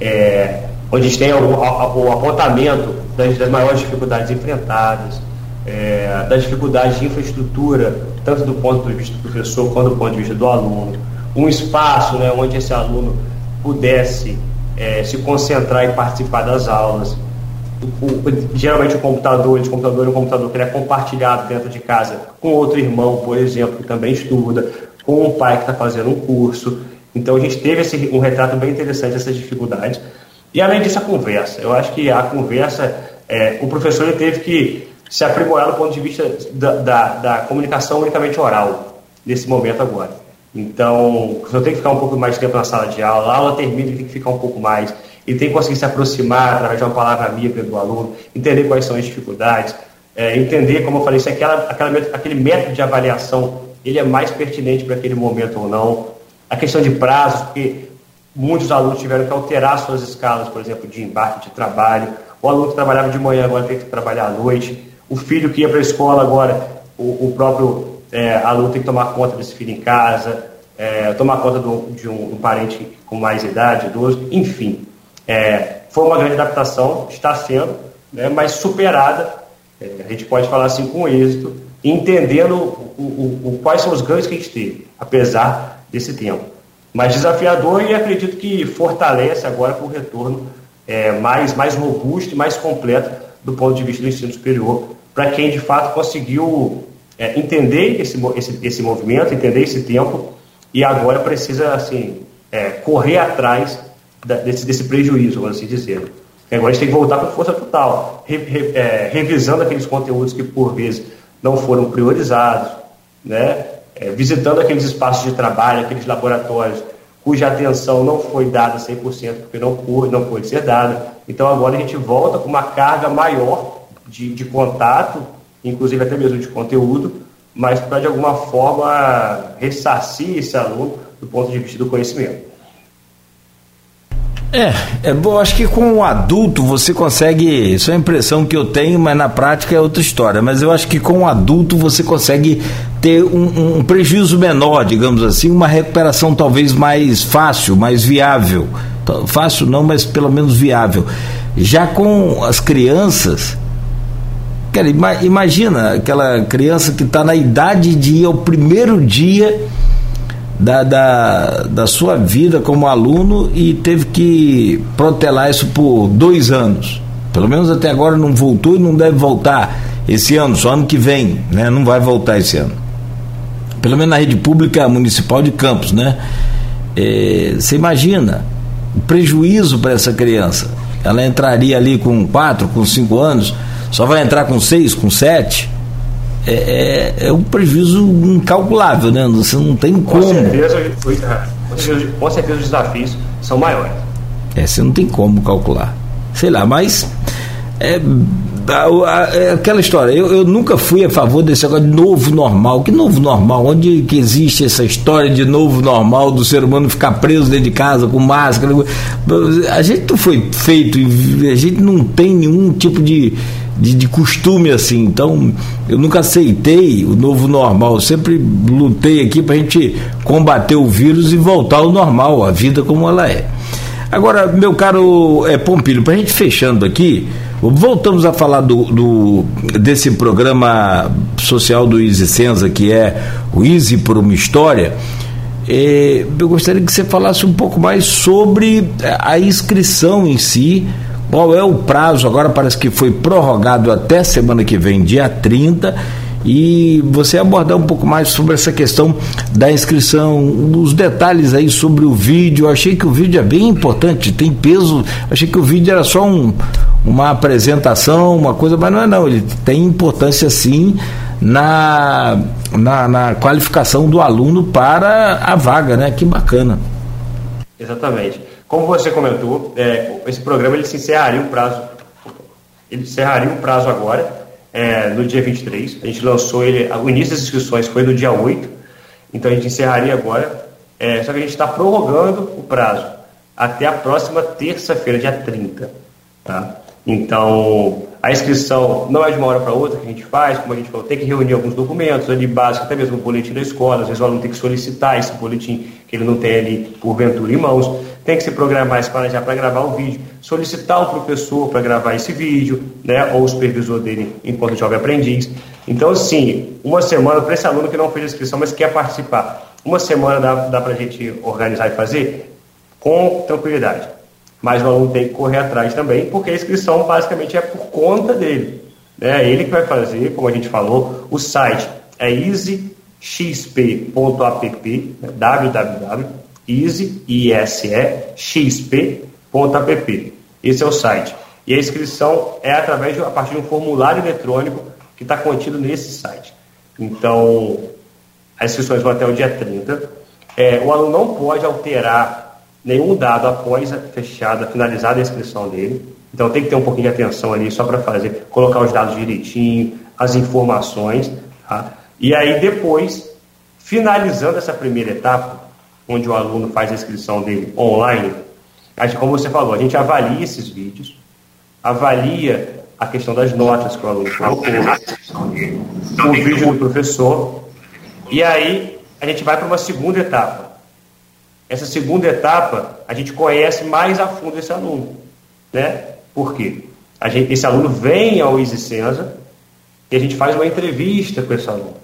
é, onde a gente tem o, o apontamento das, das, maiores dificuldades enfrentadas, é, das dificuldades de infraestrutura, tanto do ponto de vista do professor quanto do ponto de vista do aluno, um espaço né, onde esse aluno pudesse é, se concentrar e participar das aulas. O, o, geralmente o computador, esse computador é um computador que é compartilhado dentro de casa com outro irmão, por exemplo, que também estuda, com um pai que está fazendo um curso. Então a gente teve esse, um retrato bem interessante dessas dificuldades. E além disso, a conversa. Eu acho que a conversa, é, o professor teve que se aprimorar do ponto de vista da, da, da comunicação unicamente oral, nesse momento agora. Então, o professor tem que ficar um pouco mais de tempo na sala de aula, a aula termina, ele tem que ficar um pouco mais, ele tem que conseguir se aproximar através de uma palavra amiga do aluno, entender quais são as dificuldades, é, entender, como eu falei, se aquela, aquela, aquele método de avaliação ele é mais pertinente para aquele momento ou não. A questão de prazos, porque muitos alunos tiveram que alterar suas escalas, por exemplo, de embarque de trabalho. O aluno que trabalhava de manhã agora tem que trabalhar à noite. O filho que ia para a escola agora, o, o próprio é, aluno tem que tomar conta desse filho em casa, é, tomar conta do, de um, um, parente com mais idade, idoso, enfim. É, foi uma grande adaptação, está sendo, né, mas superada, é, a gente pode falar assim com êxito, entendendo o, o, o, quais são os ganhos que a gente teve, apesar desse tempo. Mas desafiador e acredito que fortalece agora com o retorno é, mais, mais robusto e mais completo do ponto de vista do ensino superior, para quem de fato conseguiu é, entender esse, esse, esse movimento, entender esse tempo e agora precisa assim é, correr atrás da, desse, desse prejuízo, vamos assim dizer. Agora a gente tem que voltar com força total, re, re, é, revisando aqueles conteúdos que por vezes não foram priorizados, né? É, visitando aqueles espaços de trabalho, aqueles laboratórios cuja atenção não foi dada 100% porque não pôde, não ser dada. Então agora a gente volta com uma carga maior de, de contato inclusive até mesmo de conteúdo, mas para de alguma forma ressarcir esse aluno do ponto de vista do conhecimento.
É, é bom, acho que com o adulto você consegue, isso é a impressão que eu tenho, mas na prática é outra história, mas eu acho que com o adulto você consegue ter um, um prejuízo menor, digamos assim, uma recuperação talvez mais fácil, mais viável. Fácil não, mas pelo menos viável. Já com as crianças, Cara, imagina aquela criança que está na idade de ir ao primeiro dia da, da, da sua vida como aluno e teve que protelar isso por dois anos. Pelo menos até agora não voltou e não deve voltar esse ano, só ano que vem, né? Não vai voltar esse ano. Pelo menos na rede pública municipal de Campos, né? É, você imagina o prejuízo para essa criança. Ela entraria ali com quatro, com cinco anos, só vai entrar com seis, com sete é, é, é, um prejuízo incalculável, né? Você não tem como. Com
certeza, com certeza os desafios são maiores.
É, você não tem como calcular. Sei lá, mas é, é aquela história, eu, eu, nunca fui a favor desse negócio de novo normal. Que novo normal? Onde que existe essa história de novo normal do ser humano ficar preso dentro de casa com máscara? A gente não foi feito, a gente não tem nenhum tipo de, de, de costume assim. Então, eu nunca aceitei o novo normal. Eu sempre lutei aqui para a gente combater o vírus e voltar ao normal, a vida como ela é. Agora, meu caro é, Pompilho, para a gente fechando aqui, voltamos a falar do, do, desse programa social do Easy Senza, que é o Easy por uma História. Eu gostaria que você falasse um pouco mais sobre a inscrição em si, qual é o prazo, agora parece que foi prorrogado até semana que vem, dia 30 e você abordar um pouco mais sobre essa questão da inscrição, os detalhes aí sobre o vídeo. Eu achei que o vídeo é bem importante, tem peso. Eu achei que o vídeo era só um, uma apresentação, uma coisa, mas não é não. Ele tem importância sim na, na, na qualificação do aluno para a vaga, né? Que bacana.
Exatamente. Como você comentou, é, esse programa ele se encerraria o prazo, ele encerraria o prazo agora é, no dia 23. A gente lançou ele, o início das inscrições foi no dia 8, então a gente encerraria agora. É, só que a gente está prorrogando o prazo até a próxima terça-feira, dia 30. Tá? Então, a inscrição não é de uma hora para outra que a gente faz, como a gente falou, tem que reunir alguns documentos ali básicos, até mesmo o boletim da escola, às vezes o aluno tem que solicitar esse boletim que ele não tem ali porventura em mãos, tem que se programar, se planejar para gravar o vídeo, solicitar o professor para gravar esse vídeo, né, ou o supervisor dele enquanto jovem aprendiz. Então, sim, uma semana para esse aluno que não fez a inscrição, mas quer participar, uma semana dá, dá para a gente organizar e fazer com tranquilidade mas o aluno tem que correr atrás também, porque a inscrição basicamente é por conta dele. Né? É ele que vai fazer, como a gente falou, o site é easyxp.app, né? www.easy.xp.app. Esse é o site. E a inscrição é através de, a partir de um formulário eletrônico que está contido nesse site. Então, as inscrições vão até o dia 30. É, o aluno não pode alterar nenhum dado após a fechada, finalizada a inscrição dele. Então tem que ter um pouquinho de atenção ali só para fazer, colocar os dados direitinho, as informações. Tá? E aí depois, finalizando essa primeira etapa, onde o aluno faz a inscrição dele online, como você falou, a gente avalia esses vídeos, avalia a questão das notas que o aluno colocou, o vídeo do professor, e aí a gente vai para uma segunda etapa, essa segunda etapa, a gente conhece mais a fundo esse aluno. Né? Por quê? A gente, esse aluno vem ao EasySenza e a gente faz uma entrevista com esse aluno.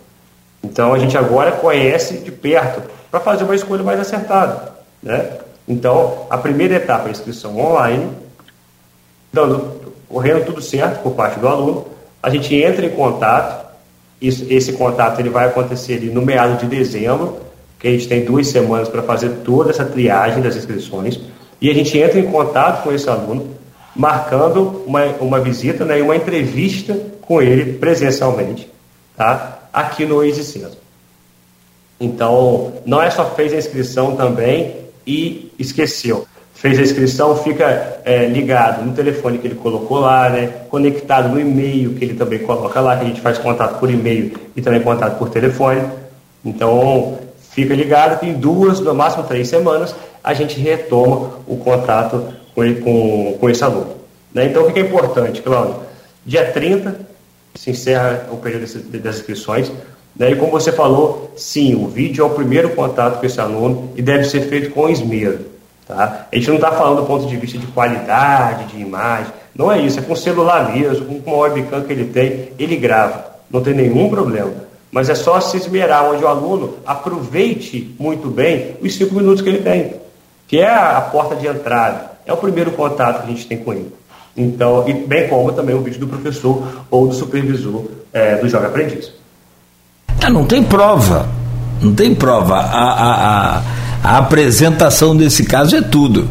Então, a gente agora conhece de perto para fazer uma escolha mais acertada. Né? Então, a primeira etapa é a inscrição online, dando, correndo tudo certo por parte do aluno, a gente entra em contato, esse, esse contato ele vai acontecer ali no meado de dezembro, que a gente tem duas semanas para fazer toda essa triagem das inscrições, e a gente entra em contato com esse aluno, marcando uma, uma visita né, e uma entrevista com ele presencialmente, tá? aqui no Easy Então, não é só fez a inscrição também e esqueceu. Fez a inscrição, fica é, ligado no telefone que ele colocou lá, né? conectado no e-mail que ele também coloca lá, que a gente faz contato por e-mail e também contato por telefone. Então, Fica ligado que em duas, no máximo três semanas, a gente retoma o contato com, ele, com, com esse aluno. Né? Então, o que é importante, Cláudio? Dia 30 se encerra o período das inscrições. Né? E como você falou, sim, o vídeo é o primeiro contato com esse aluno e deve ser feito com esmero. Tá? A gente não está falando do ponto de vista de qualidade, de imagem, Não é isso, é com celular mesmo, com uma webcam que ele tem, ele grava, não tem nenhum problema. Mas é só se esmerar onde o aluno aproveite muito bem os cinco minutos que ele tem, que é a porta de entrada, é o primeiro contato que a gente tem com ele. Então, e bem como também o vídeo do professor ou do supervisor é, do Jovem Aprendiz.
Ah, não tem prova. Não tem prova. A, a, a, a apresentação desse caso é tudo.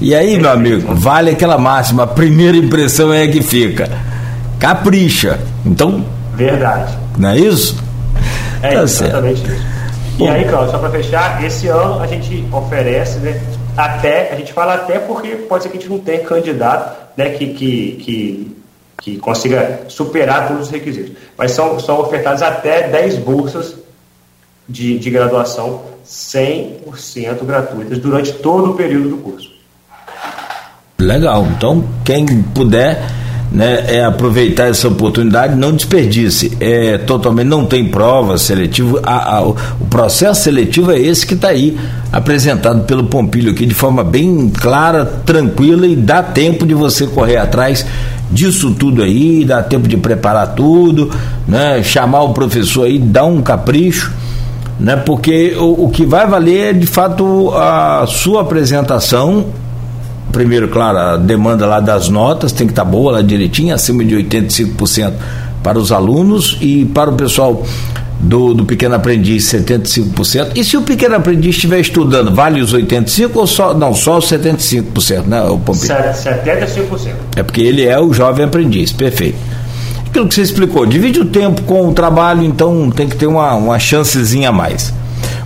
E aí, meu amigo, vale aquela máxima, a primeira impressão é a que fica. Capricha. Então.
Verdade.
Não é isso?
É tá exatamente certo. isso. E Bom. aí, Cláudio, só para fechar, esse ano a gente oferece, né? Até, a gente fala até porque pode ser que a gente não tenha candidato né, que, que, que, que consiga superar todos os requisitos. Mas são, são ofertadas até 10 bolsas de, de graduação 100% gratuitas durante todo o período do curso.
Legal. Então, quem puder né, é aproveitar essa oportunidade, não desperdice. É totalmente não tem prova seletiva. A, a, o processo seletivo é esse que está aí apresentado pelo Pompilho aqui de forma bem clara, tranquila e dá tempo de você correr atrás disso tudo aí, dá tempo de preparar tudo, né, chamar o professor aí, dar um capricho. Né, porque o, o que vai valer é de fato a sua apresentação primeiro, claro, a demanda lá das notas tem que estar tá boa lá direitinho, acima de 85% para os alunos e para o pessoal do, do pequeno aprendiz 75%. E se o pequeno aprendiz estiver estudando, vale os 85% ou só não, só os 75%, né, o
Pompeu? 75%.
É porque ele é o jovem aprendiz, perfeito. Aquilo que você explicou, divide o tempo com o trabalho, então tem que ter uma, uma chancezinha a mais.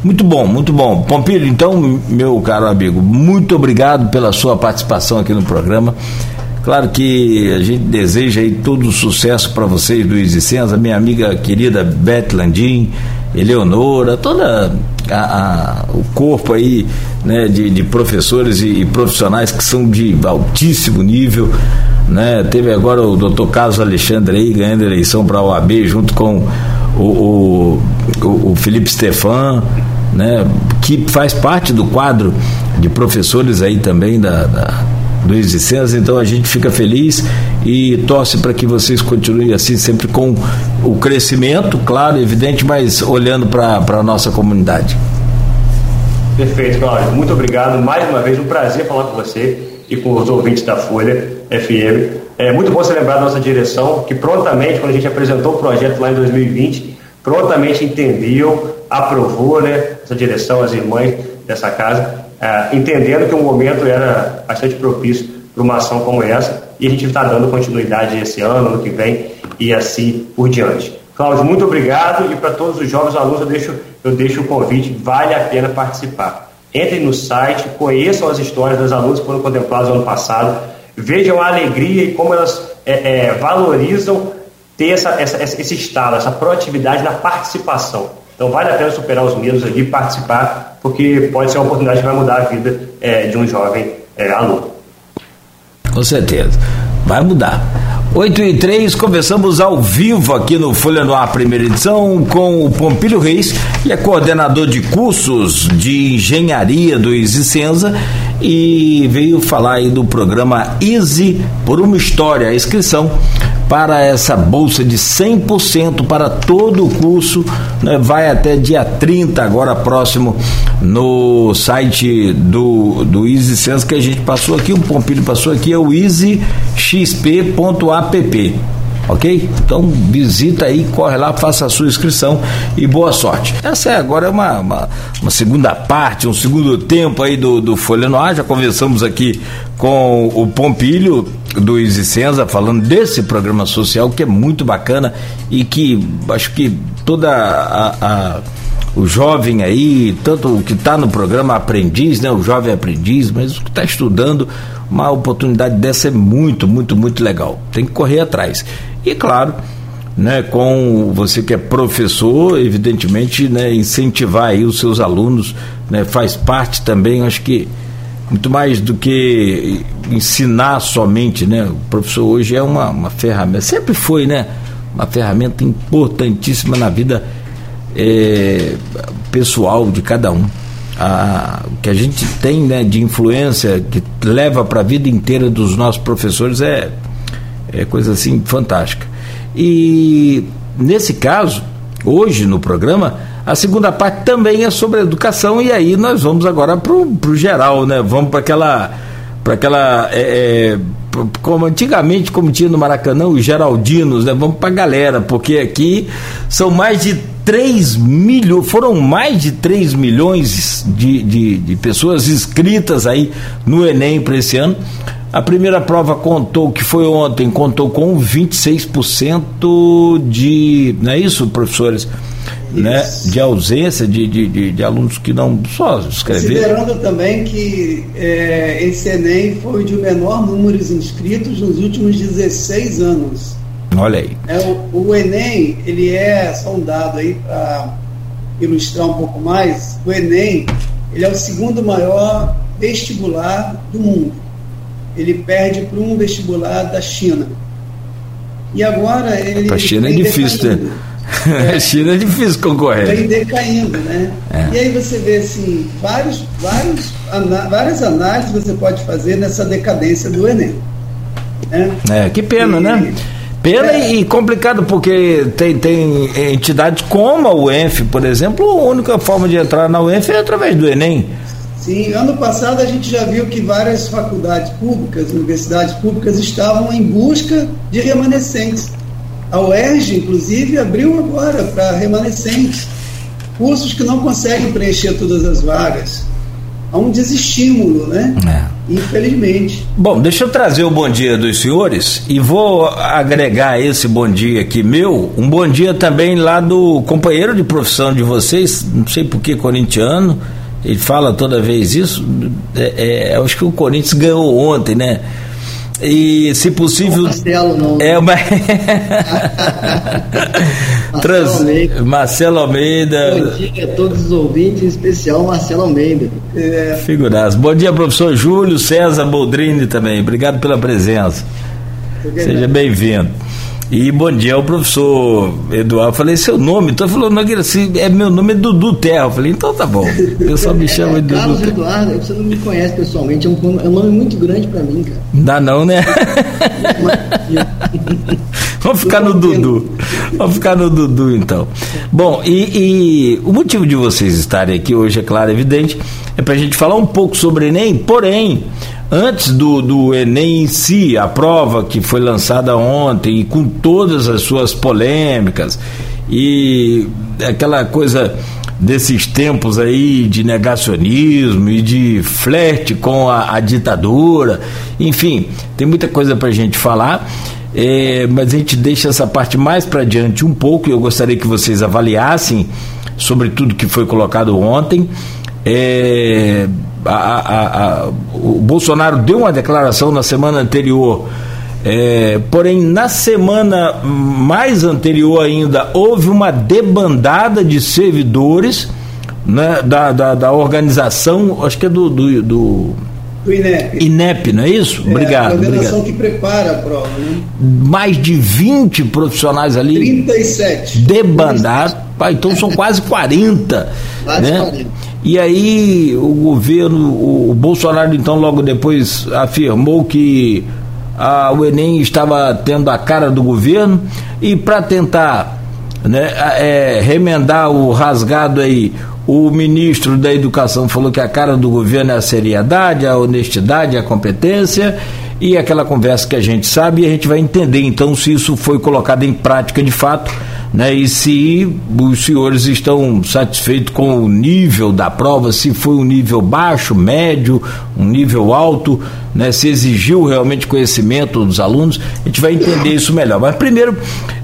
Muito bom, muito bom. Pompilho, então, meu caro amigo, muito obrigado pela sua participação aqui no programa. Claro que a gente deseja aí todo o sucesso para vocês do Isicenza, minha amiga querida Beth Landim, Eleonora, toda a, a, o corpo aí né, de, de professores e, e, profissionais que são de altíssimo nível. Né? Teve agora o doutor Carlos Alexandre aí ganhando eleição para a OAB junto com o, o, o Felipe Stefan, né, que faz parte do quadro de professores aí também da, da do Existência, então a gente fica feliz e torce para que vocês continuem assim, sempre com o crescimento, claro, evidente, mas olhando para a nossa comunidade.
Perfeito, Cláudio. Muito obrigado. Mais uma vez, um prazer falar com você e com os ouvintes da Folha FM. É muito bom você lembrar da nossa direção, que prontamente, quando a gente apresentou o projeto lá em 2020, prontamente entendeu, aprovou né, essa direção, as irmãs dessa casa, é, entendendo que o momento era bastante propício para uma ação como essa, e a gente está dando continuidade esse ano, ano que vem, e assim por diante. Cláudio, muito obrigado, e para todos os jovens alunos eu deixo, eu deixo o convite, vale a pena participar. Entrem no site, conheçam as histórias das alunas que foram contempladas no ano passado, vejam a alegria e como elas é, é, valorizam ter essa, essa, esse estado, essa proatividade na participação. Então vale a pena superar os medos de participar, porque pode ser uma oportunidade que vai mudar a vida é, de um jovem é, aluno.
Com certeza, vai mudar. 8 e 3, conversamos ao vivo aqui no Folha no primeira edição, com o Pompílio Reis, ele é coordenador de cursos de engenharia do Isicenza e veio falar aí do programa Easy por uma História, a inscrição para essa bolsa de 100% para todo o curso, né, vai até dia 30, agora próximo, no site do, do Easy Sense que a gente passou aqui, o Pompilho passou aqui, é o easyxp.app ok? Então visita aí, corre lá, faça a sua inscrição e boa sorte. Essa é agora uma, uma, uma segunda parte, um segundo tempo aí do, do Folha no Ar. Já conversamos aqui com o Pompilho do Isicenza falando desse programa social que é muito bacana e que acho que toda a, a o jovem aí, tanto o que está no programa aprendiz, né, o jovem aprendiz, mas o que está estudando, uma oportunidade dessa é muito, muito, muito legal. Tem que correr atrás. E claro, né, com você que é professor, evidentemente, né, incentivar aí os seus alunos, né, faz parte também, acho que muito mais do que ensinar somente, né? O professor hoje é uma, uma ferramenta, sempre foi, né? Uma ferramenta importantíssima na vida é, pessoal de cada um. A, que a gente tem né, de influência que leva para a vida inteira dos nossos professores é É coisa assim fantástica. E nesse caso, hoje no programa, a segunda parte também é sobre educação e aí nós vamos agora para o geral, né? Vamos para aquela para aquela é, é, como antigamente como tinha no Maracanã os Geraldinos, né? Vamos para a galera, porque aqui são mais de 3 milhões, foram mais de 3 milhões de, de, de pessoas inscritas aí no Enem para esse ano. A primeira prova contou, que foi ontem, contou com 26% de. Não é isso, professores? Né, de ausência de, de, de, de, alunos que não só escreveram.
Considerando também que é, esse Enem foi de menor número de inscritos nos últimos 16 anos.
Olha aí.
É, o, o Enem, ele é, só um dado aí para ilustrar um pouco mais, o Enem, ele é o segundo maior vestibular do mundo. Ele perde para um vestibular da China. E agora ele.
Para a China é difícil, né? *laughs* É, China é difícil concorrer.
Vem decaindo, né? É. E aí você vê assim, vários, vários, várias análises você pode fazer nessa decadência do Enem.
Né? É, que pena, e, né? Pena é. e complicado, porque tem, tem entidades como a UENF, por exemplo, a única forma de entrar na UENF é através do Enem.
Sim, ano passado a gente já viu que várias faculdades públicas, universidades públicas estavam em busca de remanescentes. A UERJ, inclusive, abriu agora para remanescentes, cursos que não conseguem preencher todas as vagas. Há um desestímulo, né? É. Infelizmente.
Bom, deixa eu trazer o bom dia dos senhores e vou agregar esse bom dia aqui meu, um bom dia também lá do companheiro de profissão de vocês, não sei por que corintiano, ele fala toda vez isso, é, é, acho que o Corinthians ganhou ontem, né? E, se possível.
Marcelo, não.
É uma. *laughs* Trans... Marcelo, Almeida. Marcelo Almeida.
Bom dia a todos os ouvintes, em especial Marcelo Almeida.
É... Figuraço. Bom dia, professor Júlio César Boldrini também. Obrigado pela presença. Seja bem-vindo. E bom dia ao professor Eduardo. Eu falei, seu nome? Então ele falou, não, assim, é meu nome é Dudu Terra. Eu falei, então tá bom. O pessoal me chama de
Dudu. Carlos Terra. Eduardo, você não me conhece pessoalmente, é um, é um nome muito grande para mim, cara.
Não dá não, né? *laughs* Vamos ficar no Dudu. Vamos ficar no Dudu, então. Bom, e, e, o motivo de vocês estarem aqui hoje, é claro, é evidente, é para a gente falar um pouco sobre Enem, porém, antes do, do Enem em si, a prova que foi lançada ontem, e com todas as suas polêmicas, e aquela coisa desses tempos aí de negacionismo e de flerte com a, a ditadura, enfim, tem muita coisa para a gente falar. É, mas a gente deixa essa parte mais para adiante um pouco. Eu gostaria que vocês avaliassem sobre tudo que foi colocado ontem. É, a, a, a, o Bolsonaro deu uma declaração na semana anterior, é, porém, na semana mais anterior ainda, houve uma debandada de servidores né, da, da, da, organização, acho que é do, do, do
do INEP.
INEP, não é isso?
É,
obrigado.
A organização obrigado. que prepara a prova. Né?
Mais de 20 profissionais ali.
37.
Debandados. Então são quase 40. *laughs* Quase né? 40. E aí o governo, o Bolsonaro então logo depois afirmou que a, o Enem estava tendo a cara do governo e para tentar né, é, remendar o rasgado aí, o ministro da Educação falou que a cara do governo é a seriedade, a honestidade, a competência e aquela conversa que a gente sabe e a gente vai entender então se isso foi colocado em prática de fato né, e se os senhores estão satisfeitos com o nível da prova, se foi um nível baixo, médio, um nível alto, né, se exigiu realmente conhecimento dos alunos, a gente vai entender isso melhor. Mas primeiro,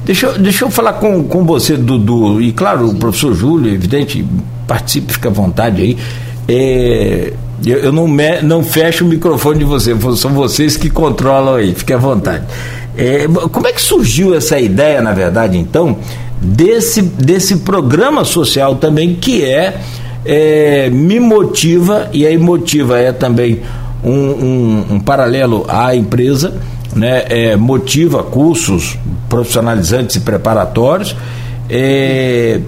deixa, deixa eu falar com, com você, Dudu, e claro, o professor Júlio, evidente, participe, fica à vontade aí. É, eu, eu não, me, não fecho o microfone de você, são vocês que controlam aí, fique à vontade. É, como é que surgiu essa ideia, na verdade, então, desse, desse programa social também, que é, é Me Motiva, e aí Motiva é também um, um, um paralelo à empresa, né, é, motiva cursos profissionalizantes e preparatórios. É,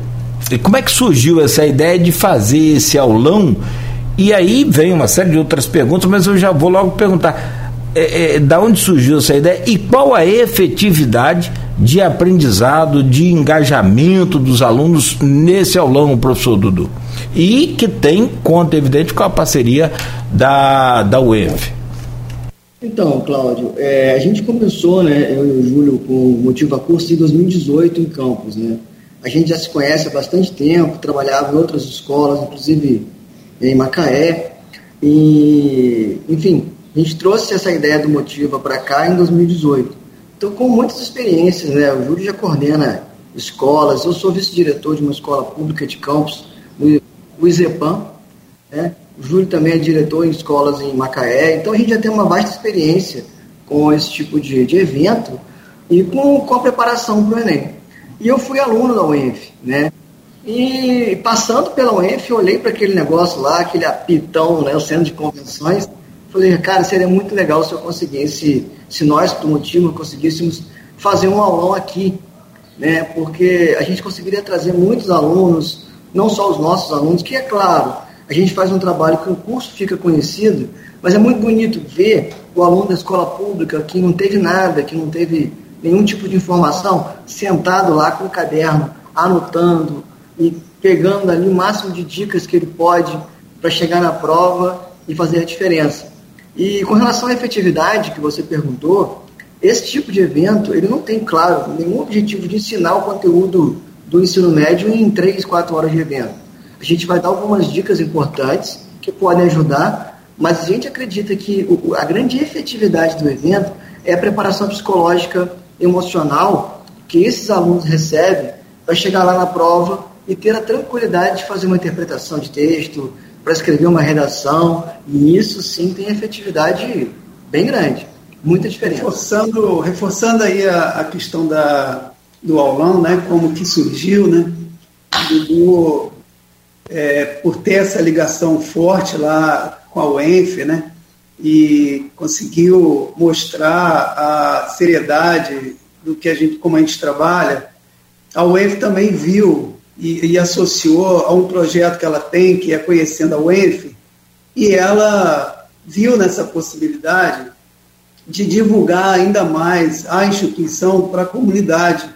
como é que surgiu essa ideia de fazer esse aulão? E aí vem uma série de outras perguntas, mas eu já vou logo perguntar é, é, da onde surgiu essa ideia e qual a efetividade de aprendizado, de engajamento dos alunos nesse aulão, professor Dudu? E que tem conta evidente com a parceria da, da UENF.
Então, Cláudio, é, a gente começou, né, eu e o Júlio, com o Motiva Curso em 2018 em Campos, né? A gente já se conhece há bastante tempo, trabalhava em outras escolas, inclusive em Macaé, e, enfim, a gente trouxe essa ideia do Motiva para cá em 2018. Então, com muitas experiências, né? O Júlio já coordena escolas, eu sou vice-diretor de uma escola pública de Campos, o IZEPAM, né? O Júlio também é diretor em escolas em Macaé, então a gente já tem uma vasta experiência com esse tipo de, de evento e com, com a preparação para o Enem. E eu fui aluno da UENF, né? E passando pela UENF, eu olhei para aquele negócio lá, aquele apitão, né, o centro de convenções, falei, cara, seria muito legal se eu conseguisse, se nós do motivo conseguíssemos fazer um aulão aqui, né? Porque a gente conseguiria trazer muitos alunos, não só os nossos alunos, que é claro, a gente faz um trabalho que o curso fica conhecido, mas é muito bonito ver o aluno da escola pública que não teve nada, que não teve nenhum tipo de informação, sentado lá com o caderno, anotando e pegando ali o máximo de dicas que ele pode para chegar na prova e fazer a diferença. E com relação à efetividade que você perguntou, esse tipo de evento ele não tem, claro, nenhum objetivo de ensinar o conteúdo do ensino médio em três, quatro horas de evento. A gente vai dar algumas dicas importantes que podem ajudar, mas a gente acredita que a grande efetividade do evento é a preparação psicológica, emocional que esses alunos recebem para chegar lá na prova e ter a tranquilidade de fazer uma interpretação de texto, para escrever uma redação, e isso sim tem efetividade bem grande, muita diferença.
Reforçando, reforçando aí a, a questão da, do aulão, né, como que surgiu, né, do, é, por ter essa ligação forte lá com a UENF, né? E conseguiu mostrar a seriedade do que a gente, como a gente trabalha. A UENF também viu e, e associou a um projeto que ela tem, que é Conhecendo a UENF, e ela viu nessa possibilidade de divulgar ainda mais a instituição para a comunidade.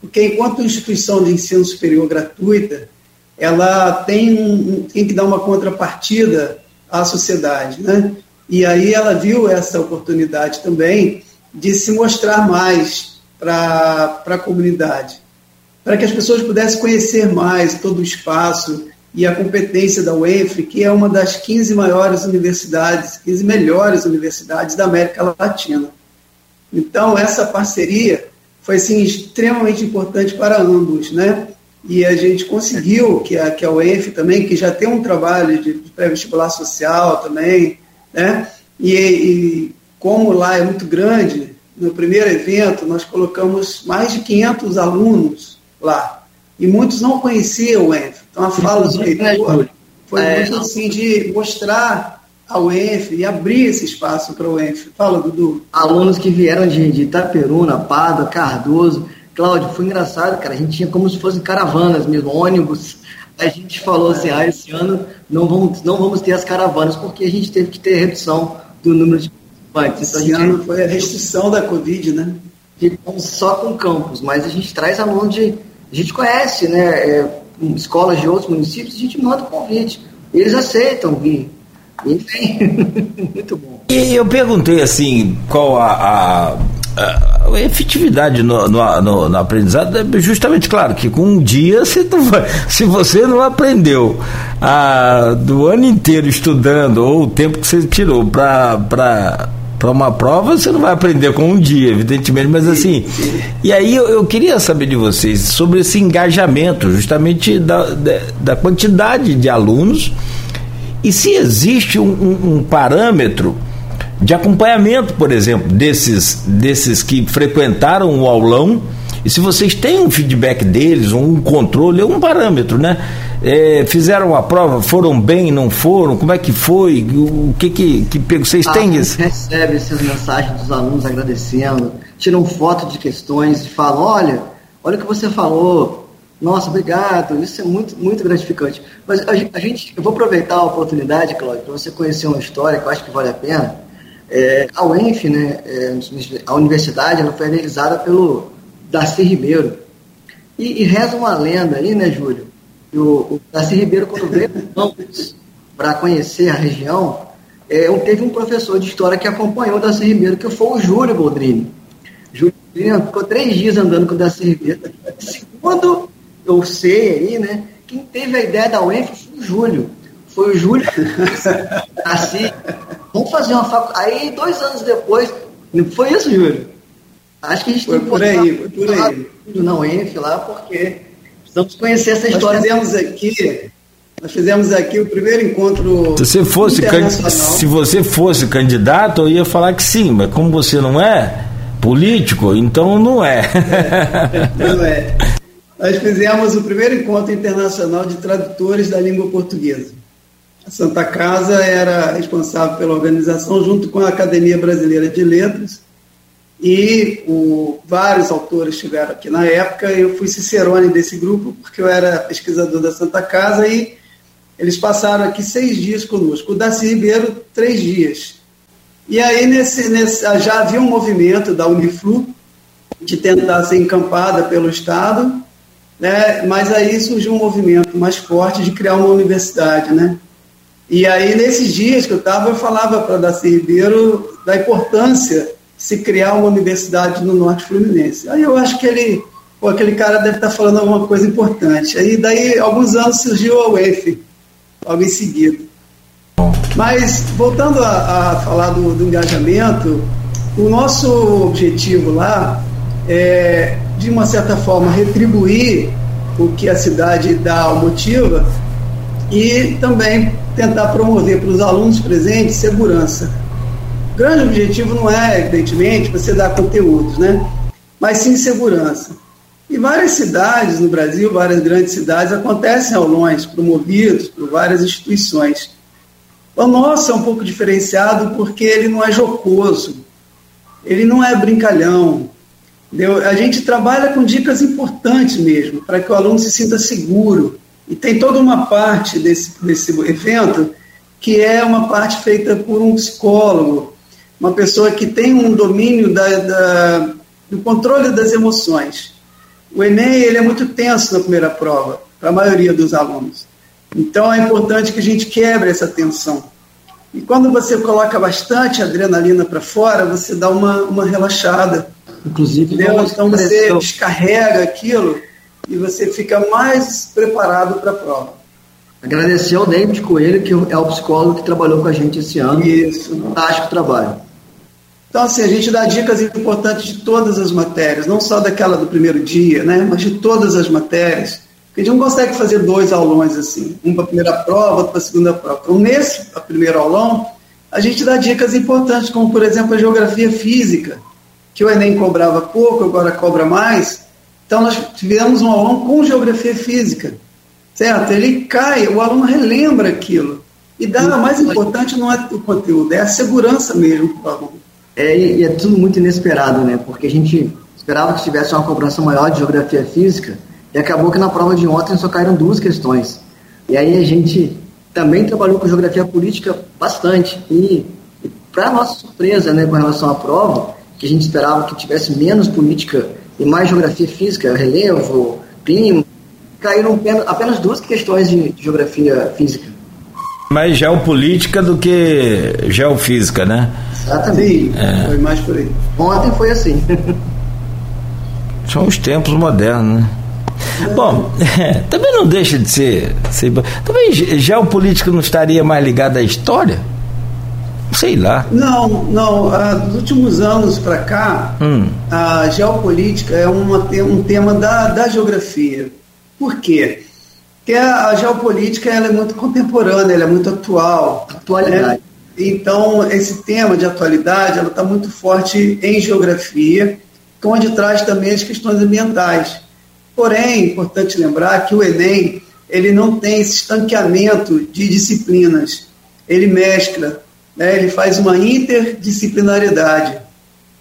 Porque enquanto instituição de ensino superior gratuita, ela tem, um, tem que dar uma contrapartida à sociedade, né? E aí ela viu essa oportunidade também de se mostrar mais para a comunidade, para que as pessoas pudessem conhecer mais todo o espaço e a competência da UENF, que é uma das 15 maiores universidades, 15 melhores universidades da América Latina. Então, essa parceria foi assim, extremamente importante para ambos, né? e a gente conseguiu que a, que a UENF também, que já tem um trabalho de, de pré-vestibular social também, né? E, e, como lá é muito grande, no primeiro evento nós colocamos mais de 500 alunos lá, e muitos não conheciam o UENF. Então a fala do *laughs* reitor foi é, muito assim de mostrar a UENF e abrir esse espaço para a UENF. Fala, Dudu.
Alunos que vieram de, de Itaperuna, Pada, Cardoso, Cláudio, foi engraçado, cara. A gente tinha como se fossem caravanas mesmo, ônibus. A gente falou assim, ah, esse ano não vamos, não vamos ter as caravanas, porque a gente teve que ter redução do número de participantes.
Então, esse gente, ano foi a restrição da Covid, né?
Ficamos só com campos, mas a gente traz alunos de. A gente conhece, né? É, escolas de outros municípios, a gente manda o convite. Eles aceitam vir. E. *laughs* Muito bom.
E eu perguntei assim, qual a, a a efetividade no, no, no, no, aprendizado é justamente claro que com um dia se, vai, se você não aprendeu a, do ano inteiro estudando ou o tempo que você tirou para para uma prova você não vai aprender com um dia, evidentemente, mas assim. E aí eu, eu queria saber de vocês sobre esse engajamento, justamente da, da, da quantidade de alunos, e se existe um, um, um parâmetro de acompanhamento, por exemplo, desses, desses que frequentaram o aulão. E se vocês têm um feedback deles, um controle, um parâmetro, né? É, fizeram a prova, foram bem, não foram? Como é que foi? O que que, que? Vocês têm isso?
recebe essas mensagens dos alunos agradecendo, tiram foto de questões e falam: olha, olha o que você falou, nossa, obrigado, isso é muito, muito gratificante. Mas a, a gente, eu vou aproveitar a oportunidade, Cláudio, para você conhecer uma história que eu acho que vale a pena É, a UENF, né, é, a universidade, ela foi realizada pelo Darcy Ribeiro. E, e, reza uma lenda aí, né, Júlio? O, o Darcy Ribeiro, quando veio para conhecer a região, é, teve um professor de história que acompanhou o Darcy Ribeiro, que foi o Júlio Boldrini. Júlio Boldrini ficou três dias andando com o Darcy Ribeiro. Segundo eu sei aí, né, quem teve a ideia da UENF foi o Júlio. Foi o Júlio. assim, vamos fazer uma faculdade. Aí, dois anos depois, não foi isso, Júlio? Acho que a gente
foi tem por aí, foi por aí.
Na UENF lá, porque precisamos conhecer essa história.
Nós fizemos aqui, nós fizemos aqui o primeiro encontro.
Se você fosse, se você fosse candidato, eu ia falar que sim, mas como você não é político, então não é.
é não é. Nós fizemos o primeiro encontro internacional de tradutores da língua portuguesa. A Santa Casa era responsável pela organização, junto com a Academia Brasileira de Letras, e o, vários autores estiveram aqui na época. Eu fui cicerone desse grupo, porque eu era pesquisador da Santa Casa, e eles passaram aqui seis dias conosco. O Darcy Ribeiro, três dias. E aí, nesse, nesse, já havia um movimento da Uniflu de tentar ser encampada pelo Estado, né? mas aí surgiu um movimento mais forte de criar uma universidade, né? E aí, nesses dias que eu estava, eu falava para Darcy Ribeiro da importância se criar uma universidade no Norte Fluminense. Aí eu acho que ele, pô, aquele cara deve estar tá falando alguma coisa importante. Aí, daí, alguns anos surgiu a UEF, logo em seguida. Mas, voltando a, a falar do, do engajamento, o nosso objetivo lá é, de uma certa forma, retribuir o que a cidade dá ao Motiva e também tentar promover para os alunos presentes segurança. O grande objetivo não é, evidentemente, você dar conteúdos, né? mas sim segurança. E várias cidades no Brasil, várias grandes cidades, acontecem aulões promovidos por várias instituições. O nosso é um pouco diferenciado porque ele não é jocoso, ele não é brincalhão, Entendeu? A gente trabalha com dicas importantes mesmo, para que o aluno se sinta seguro. E tem toda uma parte desse, desse evento que é uma parte feita por um psicólogo, uma pessoa que tem um domínio da, da, do controle das emoções. O Enem ele é muito tenso na primeira prova, para a maioria dos alunos. Então é importante que a gente quebre essa tensão. E quando você coloca bastante adrenalina para fora, você dá uma, uma relaxada. Inclusive, então você descarrega aquilo e você fica mais preparado para a prova.
Agradecer ao David Coelho, que é o psicólogo que trabalhou com a gente esse ano.
Isso.
Fantástico trabalho.
Então, assim, a gente dá dicas importantes de todas as matérias, não só daquela do primeiro dia, né, mas de todas as matérias. Porque a gente não consegue fazer dois aulões assim, um para a primeira prova, outro para a segunda prova. Então, nesse primeiro aulão, a gente dá dicas importantes, como, por exemplo, a geografia física que o Enem cobrava pouco, agora cobra mais. Então, nós tivemos um aluno com geografia física, certo? Ele cai, o aluno relembra aquilo. E dá, o mais importante não é o conteúdo, é a segurança mesmo para o aluno.
É, e é tudo muito inesperado, né? Porque a gente esperava que tivesse uma cobrança maior de geografia física e acabou que na prova de ontem só caíram duas questões. E aí a gente também trabalhou com geografia política bastante. E, e para nossa surpresa, né, com relação à prova, que a gente esperava que tivesse menos política e mais geografia física, relevo, clima, caíram apenas duas questões de geografia física.
Mais geopolítica do que geofísica, né?
Exatamente.
É. Foi mais por aí.
Ontem foi assim.
São os tempos modernos, né? Bom, *laughs* também não deixa de ser, ser. Também geopolítica não estaria mais ligada à história? Sei lá.
Não, não. Ah, dos últimos anos para cá, hum. a geopolítica é uma, um tema da, da geografia. Por quê? Porque a, geopolítica ela é muito contemporânea, ela é muito atual.
Atualidade. Né?
Então, esse tema de atualidade ela está muito forte em geografia, onde traz também as questões ambientais. Porém, é importante lembrar que o Enem ele não tem esse estanqueamento de disciplinas. Ele mescla né, ele faz uma interdisciplinaridade.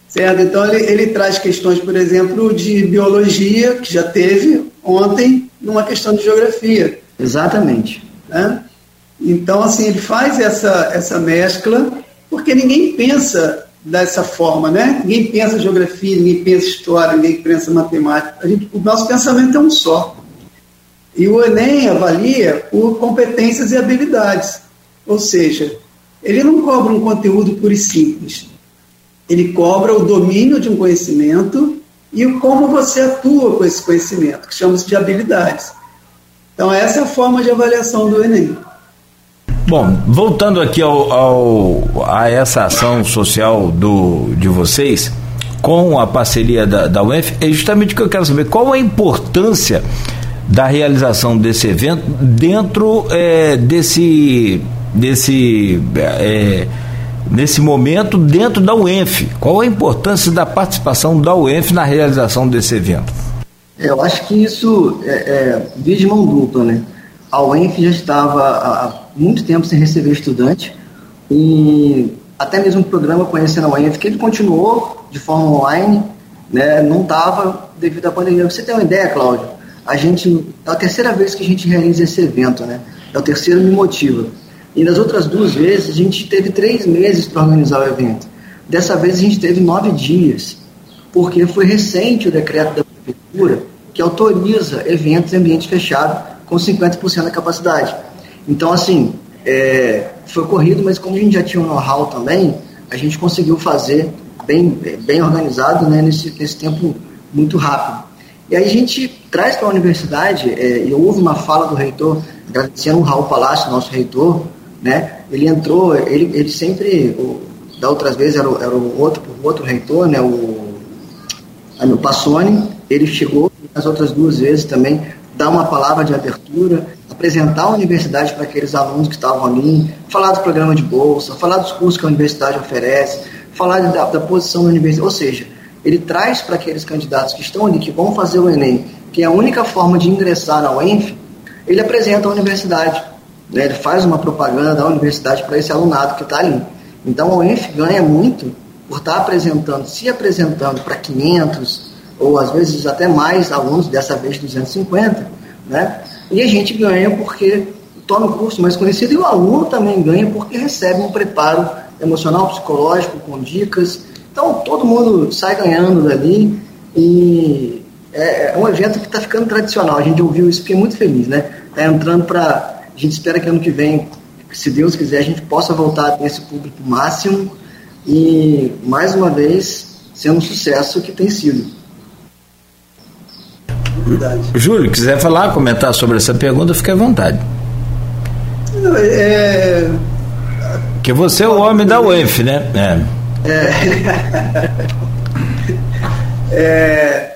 Certo? Então, ele, ele traz questões, por exemplo, de biologia, que já teve ontem, numa questão de geografia.
Exatamente.
Né? Então, assim, ele faz essa, essa mescla porque ninguém pensa dessa forma, né? Ninguém pensa geografia, ninguém pensa história, ninguém pensa matemática. A gente, o nosso pensamento é um só. E o Enem avalia por competências e habilidades. Ou seja, ele não cobra um conteúdo puro e simples. Ele cobra o domínio de um conhecimento e como você atua com esse conhecimento, que chamamos de habilidades. Então, essa é a forma de avaliação do Enem.
Bom, voltando aqui ao, ao, a essa ação social do, de vocês, com a parceria da, da é justamente o que eu quero saber. Qual a importância da realização desse evento dentro é, desse, desse, é, nesse momento dentro da UENF? Qual a importância da participação da UENF na realização desse evento?
Eu acho que isso é, é via de mão dupla, né? A UENF já estava há muito tempo sem receber estudante e até mesmo o programa Conhecendo a UENF, que ele continuou de forma online, né? Não estava devido à pandemia. Você tem uma ideia, Cláudio? A gente, é a terceira vez que a gente realiza esse evento, né? É o terceiro Me Motiva. E nas outras duas vezes, a gente teve três meses para organizar o evento. Dessa vez, a gente teve nove dias, porque foi recente o decreto da prefeitura que autoriza eventos em ambiente fechado com 50% da capacidade. Então, assim, é, foi corrido, mas como a gente já tinha um know-how também, a gente conseguiu fazer bem, bem organizado né, nesse, nesse tempo muito rápido. E aí a gente traz para a universidade, é, e houve uma fala do reitor, agradecendo o Raul Palácio, nosso reitor, né? Ele entrou, ele, ele sempre, o, da outras vezes era o, era o outro, o outro reitor, né? O, o Passoni, ele chegou as outras duas vezes também dar uma palavra de abertura, apresentar a universidade para aqueles alunos que estavam ali, falar do programa de bolsa, falar dos cursos que a universidade oferece, falar da, da posição da universidade, ou seja, ele traz para aqueles candidatos que estão ali, que vão fazer o Enem, que é a única forma de ingressar na UENF, ele apresenta a universidade, né? ele faz uma propaganda da universidade para esse alunado que está ali. Então a UENF ganha muito por estar tá apresentando, se apresentando para 500, ou às vezes até mais alunos, dessa vez 250, né? E a gente ganha porque torna o curso mais conhecido e o aluno também ganha porque recebe um preparo emocional, psicológico, com dicas. Então todo mundo sai ganhando dali e é, é um evento que está ficando tradicional. A gente ouviu isso fiquei muito feliz, né? Está entrando para. A gente espera que ano que vem, se Deus quiser, a gente possa voltar a ter esse público máximo e, mais uma vez, sendo um sucesso que tem sido.
Verdade. Júlio, quiser falar, comentar sobre essa pergunta, fique à vontade. É... Que você é o homem da UENF, né?
É. é... *laughs* é...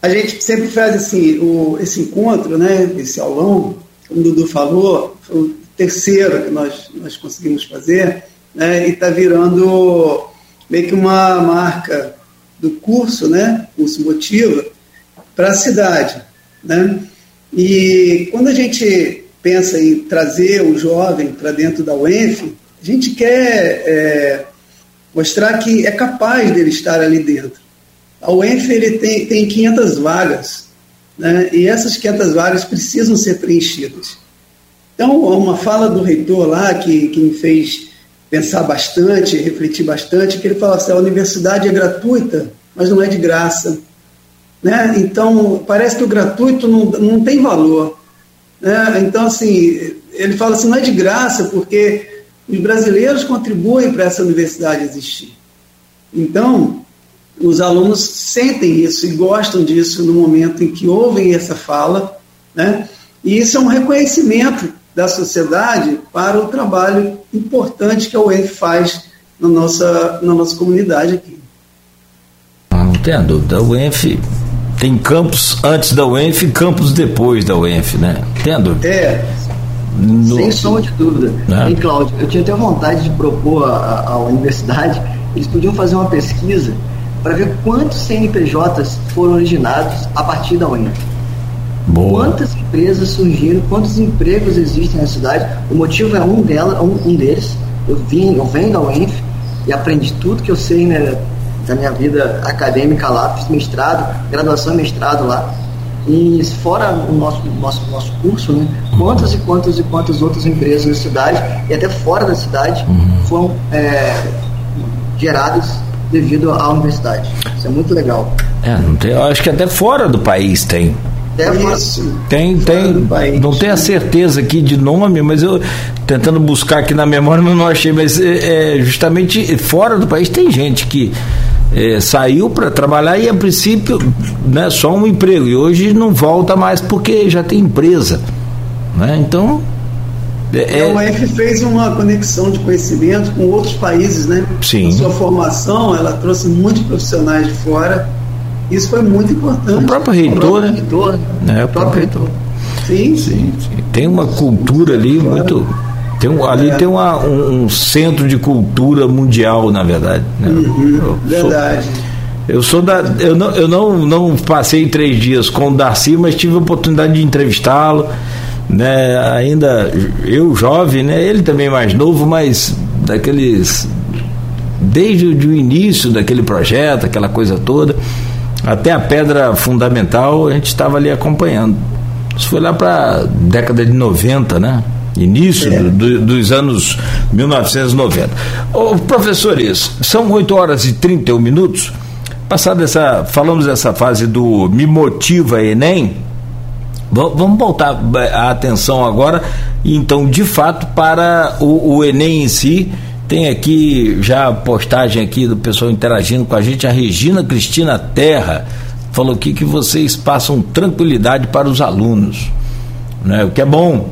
A gente sempre faz assim, o, esse encontro, né, esse aulão, como o Dudu falou, foi o terceiro que nós, nós conseguimos fazer, né, e está virando meio que uma marca do curso, né, curso Motiva, para a cidade. Né? E quando a gente pensa em trazer o jovem para dentro da UENF, a gente quer é, mostrar que é capaz dele estar ali dentro. A UENF ele tem, tem 500 vagas, né? e essas 500 vagas precisam ser preenchidas. Então, uma fala do reitor lá que, que me fez pensar bastante, refletir bastante, que ele fala assim, a universidade é gratuita, mas não é de graça. Né? Então, parece que o gratuito não, não tem valor. Né? Então, assim, ele fala assim, não é de graça, porque os brasileiros contribuem para essa universidade existir. Então, os alunos sentem isso e gostam disso no momento em que ouvem essa fala, né? e isso é um reconhecimento da sociedade para o trabalho importante que a UENF faz na nossa, na nossa comunidade aqui.
Não tem dúvida, a UENF tem campos antes da UENF e campos depois da UENF, né? Tendo?
É. No... Sem sombra de dúvida. Né? E, Cláudio, eu tinha até vontade de propor à universidade, eles podiam fazer uma pesquisa para ver quantos CNPJs foram originados a partir da UENF. Boa. Quantas empresas surgiram, quantos empregos existem na cidade. O motivo é um, dela, um, um deles. Eu vim, eu venho da UENF e aprendi tudo que eu sei né, da minha vida acadêmica lá, fiz mestrado, graduação e mestrado lá. E fora o nosso, nosso, nosso curso, né, quantas e quantas e quantas outras empresas na cidade e até fora da cidade uhum. foram é, geradas devido à universidade. Isso é muito legal.
É, não tem, eu acho que até fora do país tem.
Isso.
Tem, tem. Não tenho a certeza aqui de nome, mas eu tentando buscar aqui na memória, *laughs* mas não achei. Mas é, é justamente fora do país tem gente que é, saiu para trabalhar e a princípio né, só um emprego e hoje não volta mais porque já tem empresa. Né? Então.
É, a UF fez uma conexão de conhecimento com outros países, né?
Sim. A
sua formação, ela trouxe muitos profissionais de fora. Isso foi muito importante.
O próprio reitor, né? Reitor,
é, o próprio reitor.
Sim. sim, sim. Tem uma cultura ali muito tem um, ali é. tem uma, um, um, centro de cultura mundial, na verdade. Né?
Uhum, eu verdade.
Sou, eu sou da. Eu, não, eu não, não passei três dias com o Darcy, mas tive a oportunidade de entrevistá-lo. Né, ainda eu jovem, né, ele também mais novo, mas daqueles desde o início daquele projeto, aquela coisa toda, até a pedra fundamental, a gente estava ali acompanhando. Isso foi lá para década de 90, né? Início é. do, dos anos 1990. Ô, professores, são 8 horas e 31 minutos. Passada essa. Falamos dessa fase do Me Motiva Enem. Vamos voltar eh, a atenção agora, então, de fato, para o, o Enem em si. Tem aqui já a postagem aqui do pessoal interagindo com a gente, a Regina Cristina Terra falou aqui que vocês passam tranquilidade para os alunos, né? o que é bom,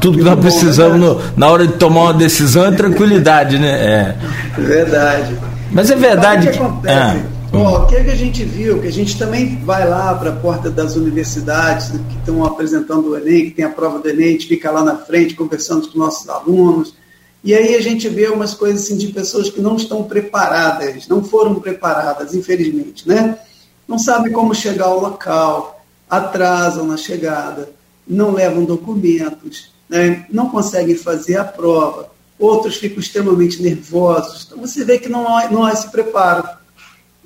tudo que nós precisamos no, na hora de tomar uma decisão é tranquilidade, né?
É. Verdade.
Mas é verdade
que. que acontece? Ah. o que, é que a gente viu? Que a gente também vai lá para a porta das universidades que estão apresentando o Enem, que tem a prova do Enem, a gente fica lá na frente conversando com nossos alunos. E aí a gente vê umas coisas assim de pessoas que não estão preparadas, não foram preparadas, infelizmente, né? Não sabem como chegar ao local, atrasam na chegada não levam documentos, né? não conseguem fazer a prova, outros ficam extremamente nervosos. Então você vê que não há, não há esse preparo.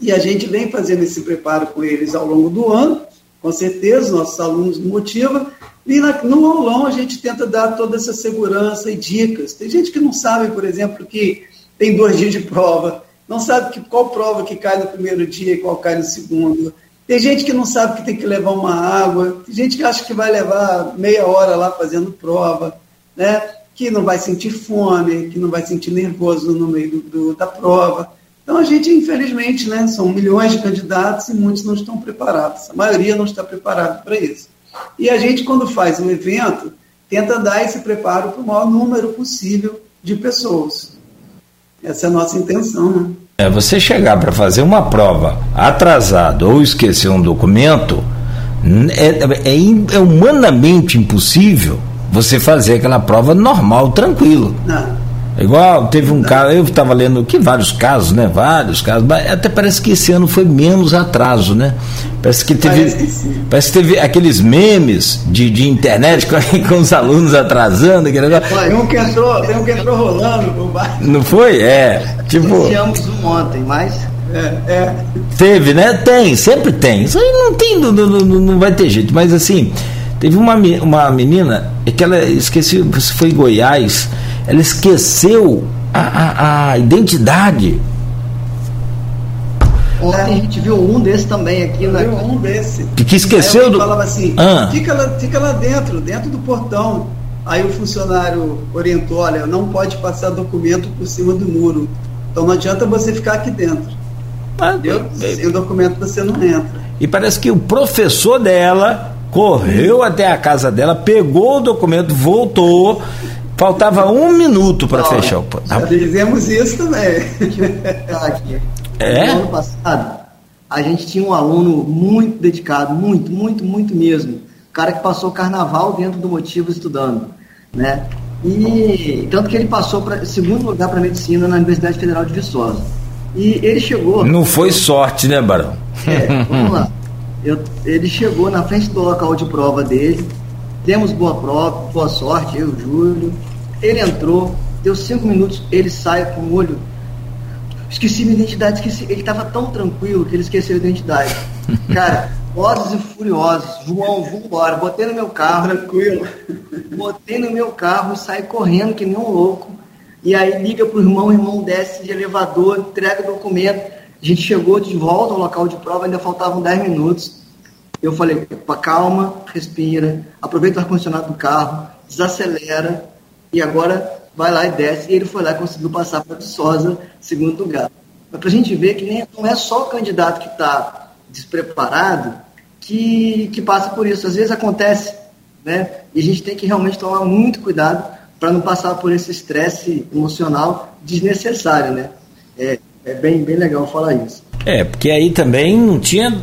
E a gente vem fazendo esse preparo com eles ao longo do ano, com certeza, nossos alunos motivam, e no aulão a gente tenta dar toda essa segurança e dicas. Tem gente que não sabe, por exemplo, que tem dois dias de prova, não sabe que, qual prova que cai no primeiro dia e qual cai no segundo tem gente que não sabe que tem que levar uma água, tem gente que acha que vai levar meia hora lá fazendo prova, né? que não vai sentir fome, que não vai sentir nervoso no meio do, do, da prova. Então a gente, infelizmente, né, são milhões de candidatos e muitos não estão preparados. A maioria não está preparado para isso. E a gente, quando faz um evento, tenta dar esse preparo para o maior número possível de pessoas. Essa é a nossa intenção, né?
É, você chegar para fazer uma prova atrasado ou esquecer um documento, é, é, é, humanamente impossível você fazer aquela prova normal, tranquilo. Não. Igual teve um caso, eu estava lendo que vários casos, né? Vários casos, mas até parece que esse ano foi menos atraso, né? Parece que teve, parece que, parece que teve aqueles memes de, de internet *laughs* com, com os alunos atrasando. Aquele
negócio. Tem um que entrou, tem um que entrou rolando no bar.
Não foi? É. Tipo.
Iniciamos um ontem, mas.
É, é.
Teve, né? Tem, sempre tem. Isso aí não tem, não, não, não vai ter jeito. Mas assim, teve uma, uma menina, é que ela esqueci, foi em Goiás ela esqueceu a, a, a identidade.
Ontem a gente viu um desse também aqui.
Né? Viu um desse.
Que, que esqueceu do.
falava assim: ah. fica, lá, fica lá dentro, dentro do portão. Aí o funcionário orientou: olha, não pode passar documento por cima do muro. Então não adianta você ficar aqui dentro. Ah, Sem o documento você não entra.
E parece que o professor dela correu até a casa dela, pegou o documento, voltou Faltava um minuto para fechar o
Já fizemos isso também.
aqui. É? No ano passado, a gente tinha um aluno muito dedicado, muito, muito, muito mesmo. cara que passou o carnaval dentro do motivo estudando, né? E tanto que ele passou para segundo lugar para medicina na Universidade Federal de Viçosa. E ele chegou.
Não foi sorte, né, Barão?
É, vamos lá. Eu, ele chegou na frente do local de prova dele, Demos boa prova, boa sorte, eu, Júlio. Ele entrou, deu cinco minutos, ele sai com o olho. Esqueci minha identidade, esqueci. Ele estava tão tranquilo que ele esqueceu a identidade. *laughs* Cara, Velozes e furiosos. João, vambora. Botei no meu carro.
Tranquilo.
Botei no meu carro e saí correndo que nem um louco. E aí liga pro irmão, o irmão desce de elevador, entrega o documento. A gente chegou de volta ao local de prova, ainda faltavam 10 minutos. Eu falei, calma, respira, aproveita o ar-condicionado do carro, desacelera e agora vai lá e desce. E ele foi lá e conseguiu passar para Viçosa, segundo lugar. Mas para a gente ver que nem, não é só o candidato que está despreparado que, que passa por isso. Às vezes acontece, né? E a gente tem que realmente tomar muito cuidado para não passar por esse estresse emocional desnecessário, né? É, é bem, bem legal falar isso.
É, porque aí também não tinha.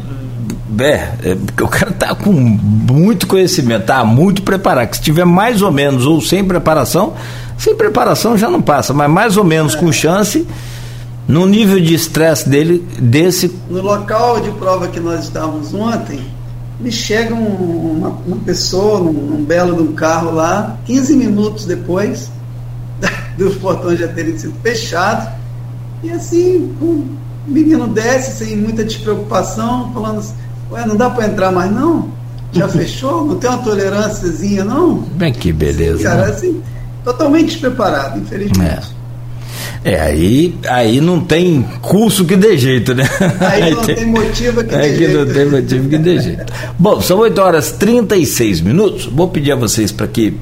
É, é, porque o cara tá com muito conhecimento, tá muito preparado. Que se tiver mais ou menos ou sem preparação, sem preparação já não passa, mas mais ou menos com chance, no nível de estresse dele, desse.
No local de prova que nós estávamos ontem, me chega um, uma, uma, pessoa num, num belo de um carro lá, 15 minutos depois *laughs* dos portões já terem sido fechados, e assim, o menino desce sem muita despreocupação, falando assim, ué, não dá para entrar mais não? Já *laughs* fechou? Não tem uma tolerânciazinha não?
Bem que beleza.
Cara, né? assim, totalmente despreparado, infelizmente.
É. É, aí, aí não tem curso que dê jeito, né?
Aí, *laughs* não tem, motivo que
dê
jeito.
Aí não tem motivo que dê jeito. Bom, são 8 horas e 36 minutos. Vou pedir a vocês para que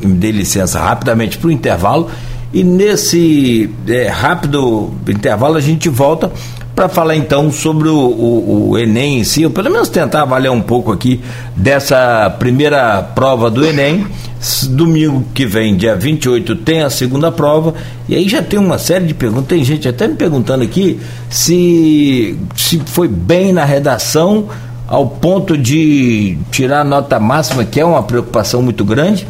me dê licença rapidamente para o intervalo. E nesse é, rápido intervalo a gente volta para falar então sobre o, o, o, Enem em si, ou pelo menos tentar avaliar um pouco aqui dessa primeira prova do Enem. Domingo que vem, dia 28, tem a segunda prova, e aí já tem uma série de perguntas. Tem gente até me perguntando aqui se, se foi bem na redação, ao ponto de tirar a nota máxima, que é uma preocupação muito grande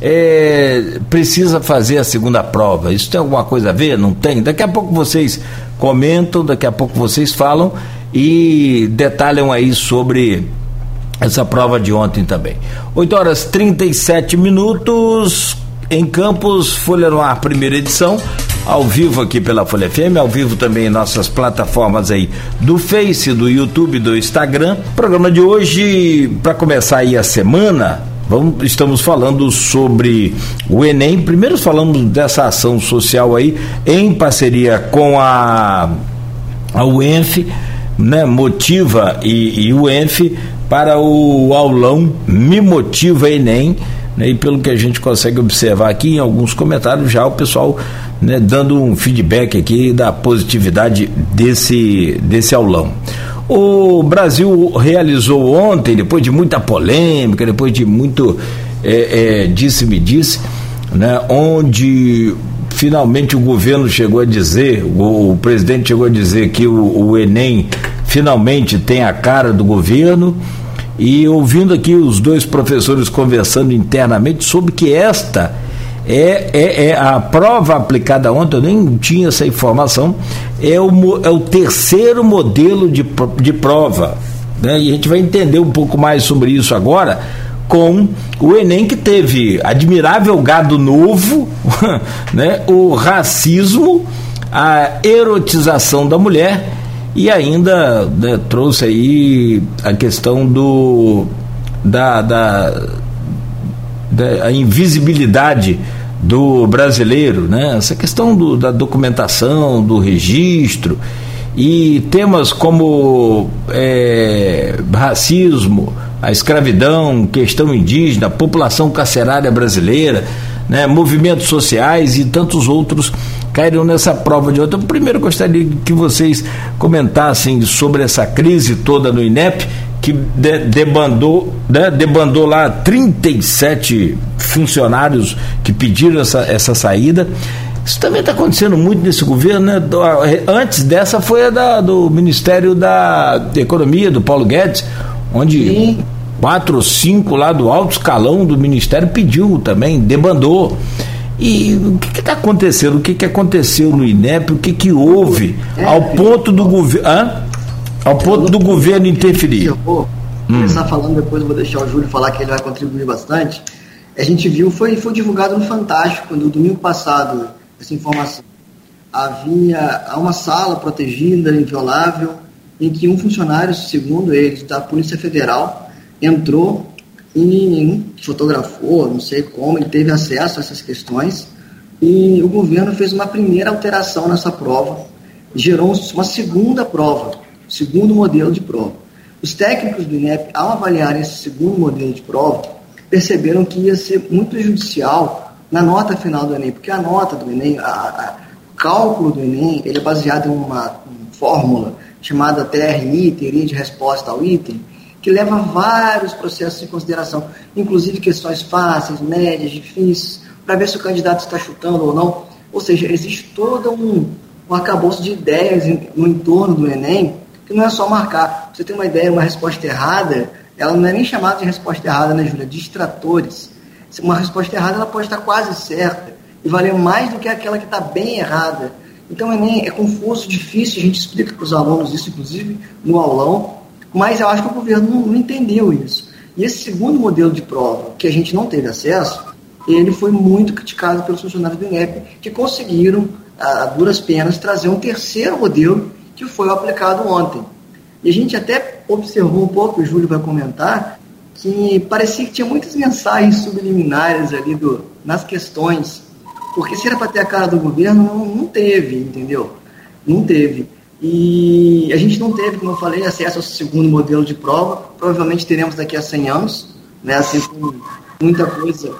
é, precisa fazer a segunda prova. Isso tem alguma coisa a ver? Não tem? Daqui a pouco vocês comentam, daqui a pouco vocês falam e detalham aí sobre essa prova de ontem também. 8 horas 37 minutos em Campos, Folha no Ar, primeira edição, ao vivo aqui pela Folha FM, ao vivo também em nossas plataformas aí do Face, do YouTube, do Instagram. Programa de hoje, para começar aí a semana, Vamos, estamos falando sobre o Enem. Primeiro falamos dessa ação social aí em parceria com a, a UENF, né, Motiva e, e UENF para o aulão Me Motiva Enem. Né, e pelo que a gente consegue observar aqui em alguns comentários, já o pessoal né, dando um feedback aqui da positividade desse, desse aulão. O Brasil realizou ontem, depois de muita polêmica, depois de muito é, é, disse-me disse, né, onde finalmente o governo chegou a dizer, o, o presidente chegou a dizer que o, o, Enem finalmente tem a cara do governo. E ouvindo aqui os dois professores conversando internamente sobre que esta é, é, é, a prova aplicada ontem, eu nem tinha essa informação, é o, é o terceiro modelo de, de prova. Né? E a gente vai entender um pouco mais sobre isso agora com o Enem que teve admirável gado novo, *laughs* né? o racismo, a erotização da mulher e ainda né, trouxe aí a questão do da, da da invisibilidade do brasileiro, né? essa questão do, da documentação, do registro e temas como é, racismo, a escravidão, questão indígena, população carcerária brasileira, né, movimentos sociais e tantos outros caíram nessa prova de outra. Primeiro gostaria que vocês comentassem sobre essa crise toda no INEP que de, debandou, né, debandou lá 37 funcionários que pediram essa, essa saída. Isso também está acontecendo muito nesse governo, né? Antes dessa foi a da, do Ministério da Economia, do Paulo Guedes, onde Sim. quatro ou cinco lá do alto escalão do Ministério pediu também, debandou. E o que está acontecendo? O que, que aconteceu no INEP? O que, que houve é, ao ponto do governo. Ao ponto do governo interferir. Eu
vou começar hum. falando, depois eu vou deixar o Júlio falar que ele vai contribuir bastante. A gente viu, foi, foi divulgado no Fantástico, no domingo passado, essa informação. Havia uma sala protegida, inviolável, em que um funcionário, segundo eles, da Polícia Federal, entrou e fotografou, não sei como, ele teve acesso a essas questões, e o governo fez uma primeira alteração nessa prova, gerou uma segunda prova, segundo modelo de prova. Os técnicos do INEP, ao avaliar esse segundo modelo de prova, perceberam que ia ser muito prejudicial na nota final do Enem, porque a nota do Enem, a, a, o cálculo do Enem, ele é baseado em uma, uma fórmula chamada TRI, teoria de resposta ao item, que leva vários processos em consideração, inclusive questões fáceis, médias, difíceis, para ver se o candidato está chutando ou não. Ou seja, existe todo um, um arcabouço de ideias no entorno do Enem, não é só marcar. Você tem uma ideia, uma resposta errada, ela não é nem chamada de resposta errada, né, Júlia? Distratores. Uma resposta errada ela pode estar quase certa e valer mais do que aquela que está bem errada. Então, Enem é confuso, difícil, a gente explica para os alunos isso, inclusive, no aulão, mas eu acho que o governo não, não entendeu isso. E esse segundo modelo de prova, que a gente não teve acesso, ele foi muito criticado pelos funcionários do INEP, que conseguiram, a duras penas, trazer um terceiro modelo que foi aplicado ontem. E a gente até observou um pouco, o Júlio vai comentar, que parecia que tinha muitas mensagens subliminares ali do, nas questões porque se era para ter a cara do governo, não, não teve, entendeu? Não teve. E a gente não teve, como eu falei, acesso ao segundo modelo de prova. Provavelmente teremos daqui a 100 anos, né? Assim, com muita coisa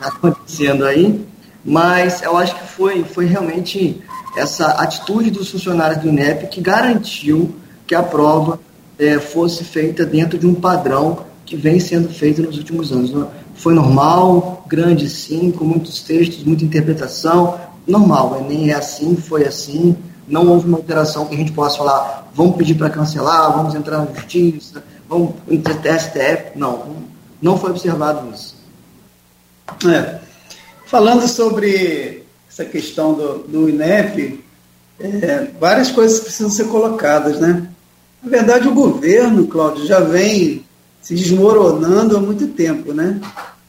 acontecendo aí. Mas eu acho que foi, foi realmente essa atitude dos funcionários do INEP que garantiu que a prova é, fosse feita dentro de um padrão que vem sendo feito nos últimos anos. Foi normal, grande sim, com muitos textos, muita interpretação. Normal, o Enem é assim, foi assim. Não houve uma alteração que a gente possa falar, vamos pedir para cancelar, vamos entrar na justiça, vamos entrar STF. Não, não foi observado isso.
É. Falando sobre essa questão do, do INEP, é, várias coisas precisam ser colocadas, né? Na verdade, o governo, Cláudio, já vem se desmoronando há muito tempo, né?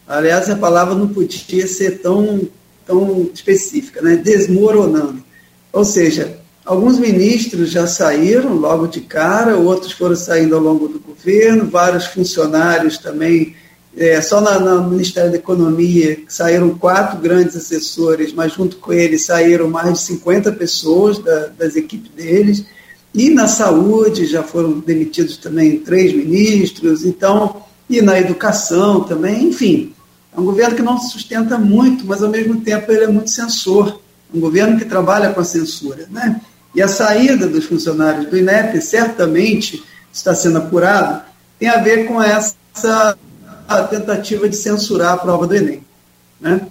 Aliás, a palavra não podia ser tão, tão específica, né? Desmoronando. Ou seja, alguns ministros já saíram logo de cara, outros foram saindo ao longo do governo, vários funcionários também. É, só na, no Ministério da Economia saíram quatro grandes assessores, mas junto com eles saíram mais de 50 pessoas da, das equipes deles. E na saúde já foram demitidos também três ministros, então, e na educação também, enfim. É um governo que não se sustenta muito, mas ao mesmo tempo ele é muito censor. Um governo que trabalha com a censura. Né? E a saída dos funcionários do INEP, certamente está sendo apurado, tem a ver com essa a tentativa de censurar a prova do Enem. Né?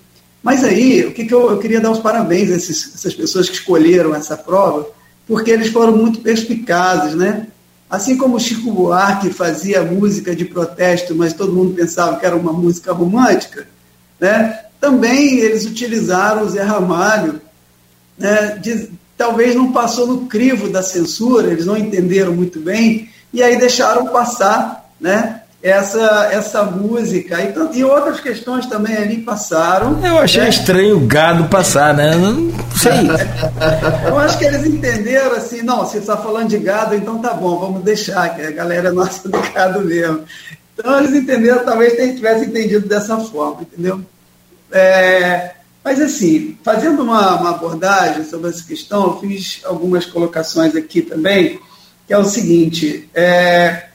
Mas aí, o que, que eu, eu, queria dar os parabéns a esses, essas pessoas que escolheram essa prova, porque eles foram muito perspicazes, né? Assim como Chico Buarque fazia música de protesto, mas todo mundo pensava que era uma música romântica, né? também eles utilizaram o Zé Ramalho, né? de, talvez não passou no crivo da censura, eles não entenderam muito bem, e aí deixaram passar né? Essa, essa música. E, e outras questões também ali passaram.
Eu achei né? estranho o gado passar, né? Não sei. *laughs*
Eu acho que eles entenderam assim, não, se está falando de gado, então tá bom, vamos deixar, que a galera é nossa do gado mesmo. Então eles entenderam, talvez tivessem entendido dessa forma, entendeu? É, mas assim, fazendo uma, uma abordagem sobre essa questão, eu fiz algumas colocações aqui também, que é o seguinte, é,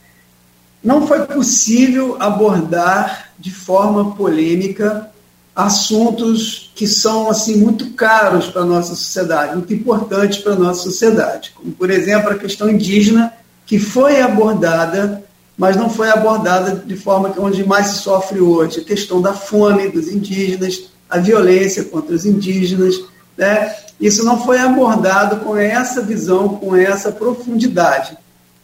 não foi possível abordar de forma polêmica assuntos que são assim muito caros para a nossa sociedade, muito importantes para a nossa sociedade, como por exemplo a questão indígena, que foi abordada, mas não foi abordada de forma que onde mais se sofre hoje, a questão da fome dos indígenas, a violência contra os indígenas, né? Isso não foi abordado com essa visão, com essa profundidade.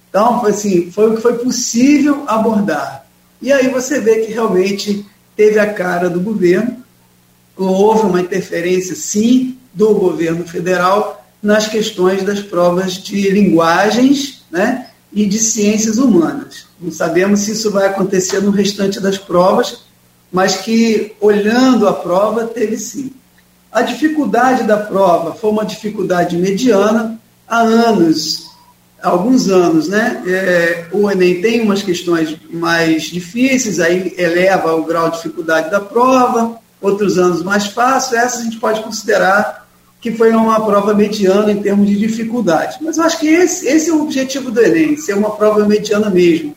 Então, assim, foi o que foi possível abordar. E aí você vê que realmente teve a cara do governo, houve uma interferência, sim, do governo federal nas questões das provas de linguagens né, e de ciências humanas. Não sabemos se isso vai acontecer no restante das provas, mas que, olhando a prova, teve sim. A dificuldade da prova foi uma dificuldade mediana. Há anos alguns anos, né? É, o Enem tem umas questões mais difíceis, aí eleva o grau de dificuldade da prova, outros anos mais fácil, essa a gente pode considerar que foi uma prova mediana em termos de dificuldade. Mas eu acho que esse, esse é o objetivo do Enem, ser uma prova mediana mesmo.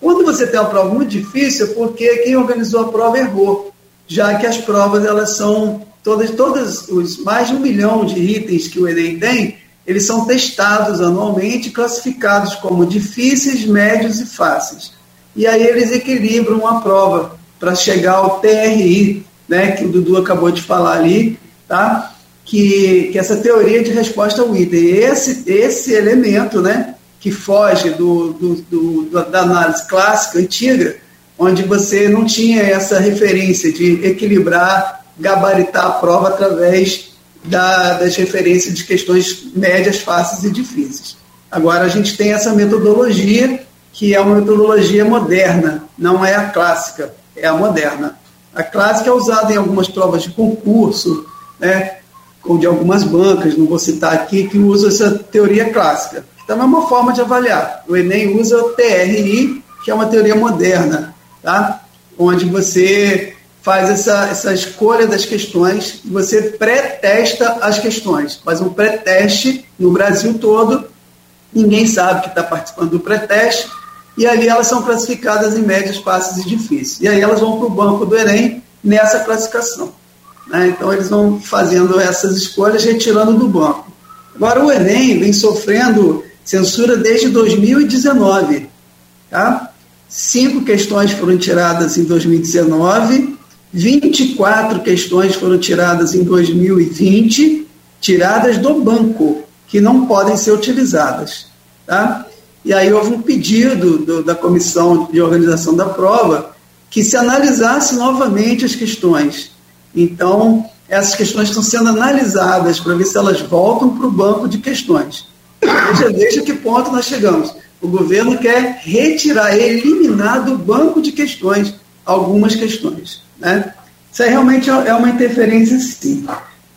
Quando você tem uma prova muito difícil, é porque quem organizou a prova errou, já que as provas elas são todas, todas os mais de um milhão de itens que o Enem tem, eles são testados anualmente, classificados como difíceis, médios e fáceis. E aí eles equilibram a prova para chegar ao TRI, né, que o Dudu acabou de falar ali, tá? Que, que essa teoria de resposta ao item, esse, esse elemento, né, que foge do, do, do, da análise clássica, antiga, onde você não tinha essa referência de equilibrar, gabaritar a prova através da, das referências de questões médias, fáceis e difíceis. Agora a gente tem essa metodologia, que é uma metodologia moderna, não é a clássica, é a moderna. A clássica é usada em algumas provas de concurso, né, ou de algumas bancas, não vou citar aqui, que usa essa teoria clássica. Então é uma forma de avaliar. O Enem usa o TRI, que é uma teoria moderna, tá? onde você faz essa, essa escolha das questões, você pré-testa as questões, faz um pré-teste no Brasil todo, ninguém sabe que está participando do pré-teste, e ali elas são classificadas em médias, fáceis e difíceis. E aí elas vão para o banco do Enem nessa classificação. Né? Então eles vão fazendo essas escolhas, retirando do banco. Agora o Enem vem sofrendo censura desde 2019. Tá? Cinco questões foram tiradas em 2019, 24 questões foram tiradas em 2020, tiradas do banco, que não podem ser utilizadas. Tá? E aí houve um pedido do, da comissão de organização da prova que se analisasse novamente as questões. Então, essas questões estão sendo analisadas para ver se elas voltam para o banco de questões. Veja, veja que ponto nós chegamos. O governo quer retirar, eliminar do banco de questões algumas questões. Né? Isso aí realmente é uma interferência, sim.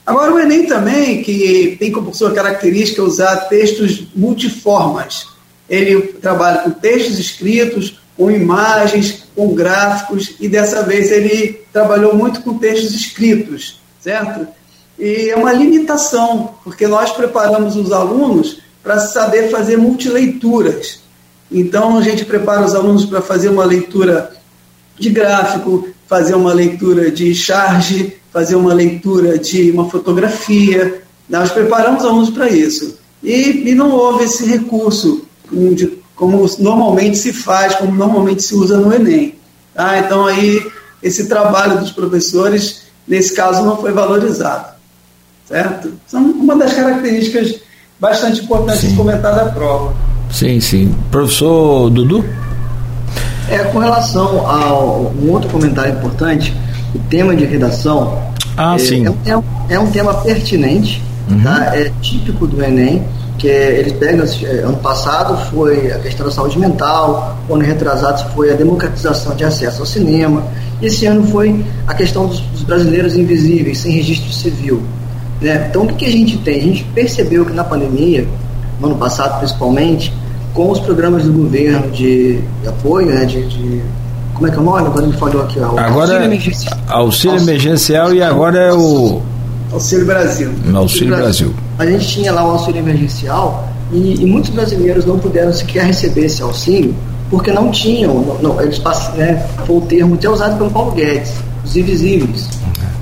Agora, o Enem também, que tem como sua característica usar textos multiformas. Ele trabalha com textos escritos, com imagens, com gráficos, e dessa vez ele trabalhou muito com textos escritos, certo? E é uma limitação, porque nós preparamos os alunos para saber fazer multileituras. Então, a gente prepara os alunos para fazer uma leitura de gráfico, fazer uma leitura de charge, fazer uma leitura de uma fotografia. Nós preparamos os alunos para isso. E, e, não houve esse recurso, de, como normalmente se faz, como normalmente se usa no Enem. Tá? Então, aí, esse trabalho dos professores, nesse caso, não foi valorizado. Certo? São uma das características bastante importante sim. comentar da prova.
Sim, sim. Professor Dudu?
É, com relação a um outro comentário importante, o tema de redação.
Ah,
é,
sim.
É, um, é um tema pertinente, uhum. tá? é típico do Enem, que é, eles pegam, é, ano passado foi a questão da saúde mental, ano retrasado foi a democratização de acesso ao cinema, e esse ano foi a questão dos, dos brasileiros invisíveis, sem registro civil. Né? Então, o que, a gente tem? A gente percebeu que na pandemia, no ano passado principalmente, com os programas do governo de, de apoio, né, de, de, como é que é o nome? Agora me falou aqui.
Ó, agora auxílio emergencial, auxílio emergencial e agora é o
Auxílio Brasil.
No Auxílio Brasil.
A gente tinha lá o auxílio emergencial e, e, muitos brasileiros não puderam sequer receber esse auxílio porque não tinham, não, não, eles né, foi o termo até usado pelo Paulo Guedes, os invisíveis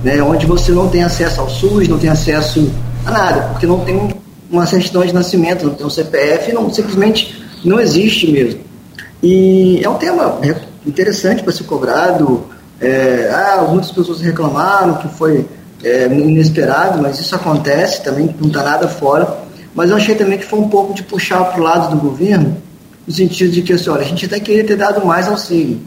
né, onde você não tem acesso ao SUS, não tem acesso a nada, porque não tem uma certidão de nascimento, não tem um CPF, não, simplesmente não existe mesmo. E é um tema interessante para ser cobrado. É, ah, muitas pessoas reclamaram que foi é, inesperado, mas isso acontece também, não está nada fora. Mas eu achei também que foi um pouco de puxar para o lado do governo, no sentido de que, assim, olha, a gente até queria ter dado mais auxílio.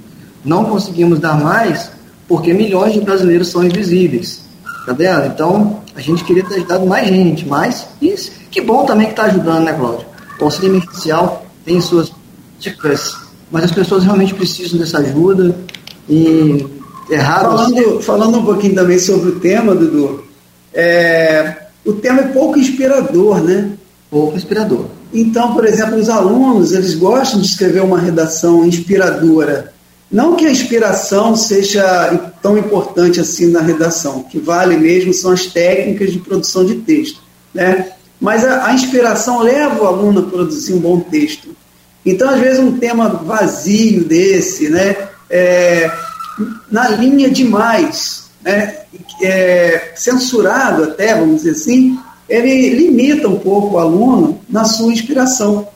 Não conseguimos dar mais, porque milhões de brasileiros são invisíveis. Tá vendo? Então, a gente queria ter ajudado mais gente, mas isso, que bom também que está ajudando, né, Cláudio? O auxílio emergencial tem suas dicas, mas as pessoas realmente precisam dessa ajuda e errado.
Falando, falando um pouquinho também sobre o tema, Dudu, é, o tema é pouco inspirador, né?
Pouco inspirador.
Então, por exemplo, os alunos, eles gostam de escrever uma redação inspiradora. Não que a inspiração seja tão importante assim na redação, o que vale mesmo são as técnicas de produção de texto, né? Mas a, a inspiração leva o aluno a produzir um bom texto. Então, às vezes, um tema vazio desse, né? É, na linha demais, né? É, censurado até, vamos dizer assim, ele limita um pouco o aluno na sua inspiração.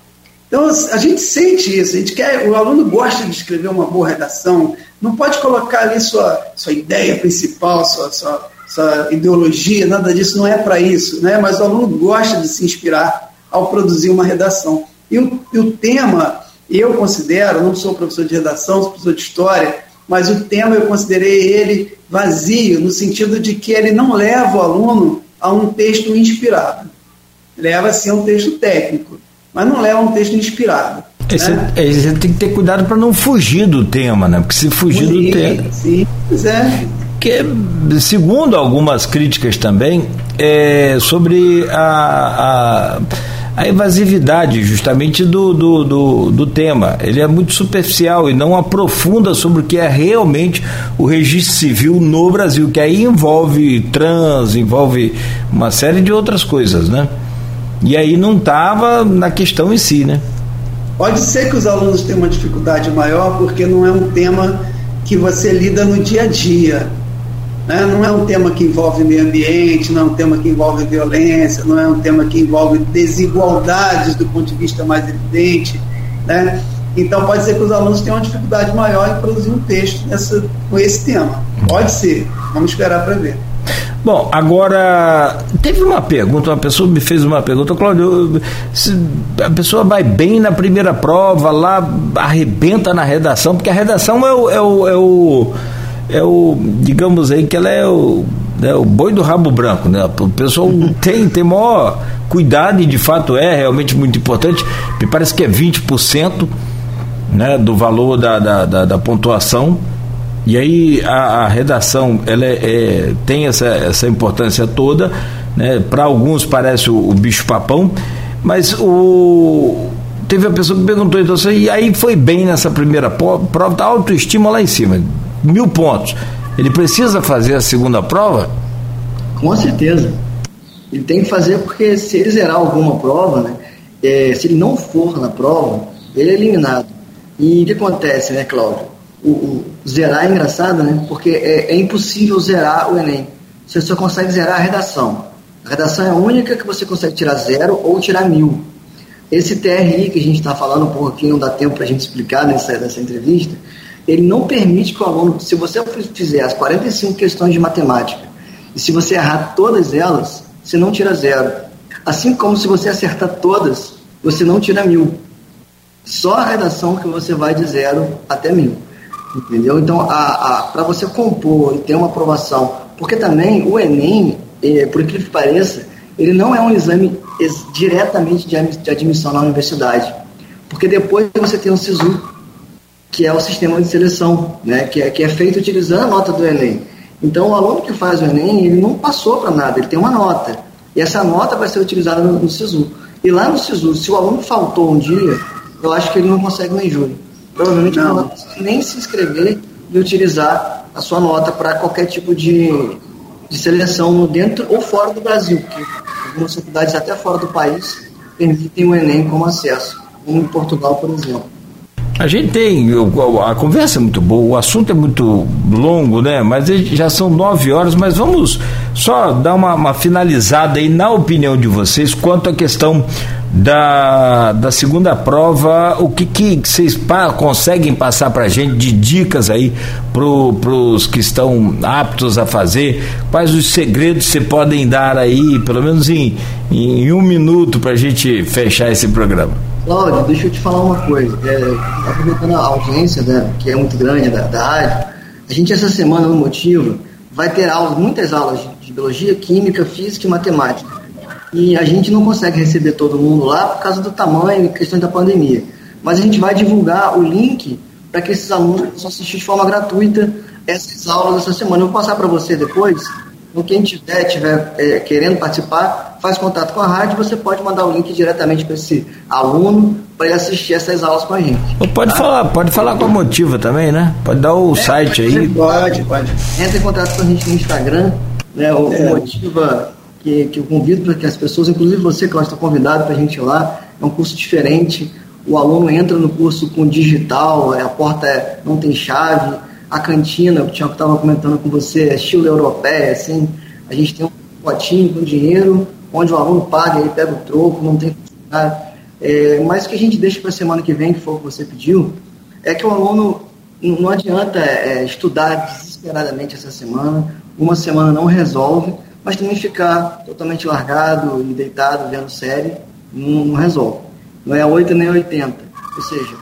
Então, a gente sente isso, a gente quer, o aluno gosta de escrever uma boa redação, não pode colocar ali sua, sua ideia principal, sua, sua, sua ideologia, nada disso, não é para isso, né? mas o aluno gosta de se inspirar ao produzir uma redação. E o, e o tema, eu considero, não sou professor de redação, sou professor de história, mas o tema eu considerei ele vazio, no sentido de que ele não leva o aluno a um texto inspirado. Leva, sim, a um texto técnico, mas não leva a um texto inspirado.
Esse, né? Você tem que ter cuidado para não fugir do tema, né? Porque se fugir do tema.
Sim, pois é.
Que, segundo algumas críticas também, é sobre a, a a evasividade justamente do, do, do, do, tema. Ele é muito superficial e não aprofunda sobre o que é realmente o registro civil no Brasil, que aí envolve trans, envolve uma série de outras coisas, né? E aí não estava na questão em si, né?
Pode ser que os alunos tenham uma dificuldade maior porque não é um tema que você lida no dia a dia. Né? Não é um tema que envolve meio ambiente, não é um tema que envolve violência, não é um tema que envolve desigualdades do ponto de vista mais evidente. Né? Então, pode ser que os alunos tenham uma dificuldade maior em produzir um texto nessa, com esse tema. Pode ser. Vamos esperar para ver.
Bom, agora, teve uma pergunta, uma pessoa me fez uma pergunta, Cláudio, a pessoa vai bem na primeira prova, lá arrebenta na redação, porque a redação é o, é o, é o é o, digamos aí, que ela é o, é o boi do rabo branco, né? O pessoal tem, tem maior cuidado e de fato é realmente muito importante. Me parece que é 20% né, do valor da, da, da, da pontuação. E aí a, a redação ela é, é, tem essa, essa importância toda. Né? Para alguns parece o, o bicho papão, mas o, teve a pessoa que perguntou então assim, e aí foi bem nessa primeira prova, tá autoestima lá em cima mil pontos, ele precisa fazer a segunda prova?
Com certeza. Ele tem que fazer porque se ele zerar alguma prova, né, é, se ele não for na prova, ele é eliminado. E o que acontece, né, Cláudio? O, o zerar é engraçado, né? Porque é, é, impossível zerar o Enem. Você só consegue zerar a redação. A redação é a única que você consegue tirar zero ou tirar mil. Esse TRI que a gente está falando um pouquinho, não dá tempo para a gente explicar nessa, nessa entrevista, ele não permite que o aluno, se você fizer as 45 questões de matemática, e se você errar todas elas, você não tira zero. Assim como se você acertar todas, você não tira mil. Só a redação que você vai de zero até mil. Entendeu? Então, para você compor e ter uma aprovação, porque também o Enem, é, por incrível que pareça, ele não é um exame diretamente de admissão na universidade. Porque depois você tem o SISU, que é o sistema de seleção, né, que, é, que é feito utilizando a nota do Enem. Então, o aluno que faz o Enem, ele não passou para nada, ele tem uma nota. E essa nota vai ser utilizada no, no SISU. E lá no SISU, se o aluno faltou um dia, eu acho que ele não consegue nem júri. Provavelmente não. nem se inscrever e utilizar a sua nota para qualquer tipo de, de seleção dentro ou fora do Brasil, porque algumas faculdades até fora do país permitem o Enem como acesso, como em Portugal, por exemplo.
A gente tem, a conversa é muito boa, o assunto é muito longo, né? Mas já são nove horas, mas vamos só dar uma, uma finalizada aí na opinião de vocês quanto à questão da, da segunda prova, o que, que vocês pa, conseguem passar para a gente de dicas aí para os que estão aptos a fazer? Quais os segredos você podem dar aí, pelo menos em, em um minuto, para a gente fechar esse programa?
Cláudio, deixa eu te falar uma coisa. É, aproveitando a audiência, né, que é muito grande da, da rádio, a gente essa semana no Motivo vai ter aulas, muitas aulas de, de biologia, química, física e matemática. E a gente não consegue receber todo mundo lá por causa do tamanho e questão da pandemia. Mas a gente vai divulgar o link para que esses alunos possam assistir de forma gratuita essas aulas essa semana. Eu vou passar para você depois Então, quem tiver, tiver é, querendo participar, faz contato com a rádio, você pode mandar o link diretamente para esse aluno para ele assistir essas aulas com a gente.
Pode tá? falar, pode falar com a Motiva também, né? Pode dar o é, site aí.
Pode, pode. Entra em contato com a gente no Instagram, né? O é. Motiva que, que eu convido para que as pessoas, inclusive você, Cláudio, está convidado para a gente ir lá. É um curso diferente. O aluno entra no curso com digital, a porta é, não tem chave, a cantina, o Tiago estava comentando com você, é estilo europeia, assim, a gente tem um potinho com dinheiro, onde o aluno paga, ele pega o troco, não tem é, mas o que a gente deixa para a semana que vem, que foi o que você pediu, é que o aluno não adianta é, estudar desesperadamente essa semana, uma semana não resolve, mas também ficar totalmente largado e deitado vendo série não, não resolve. Não é 8 nem 80. Ou seja,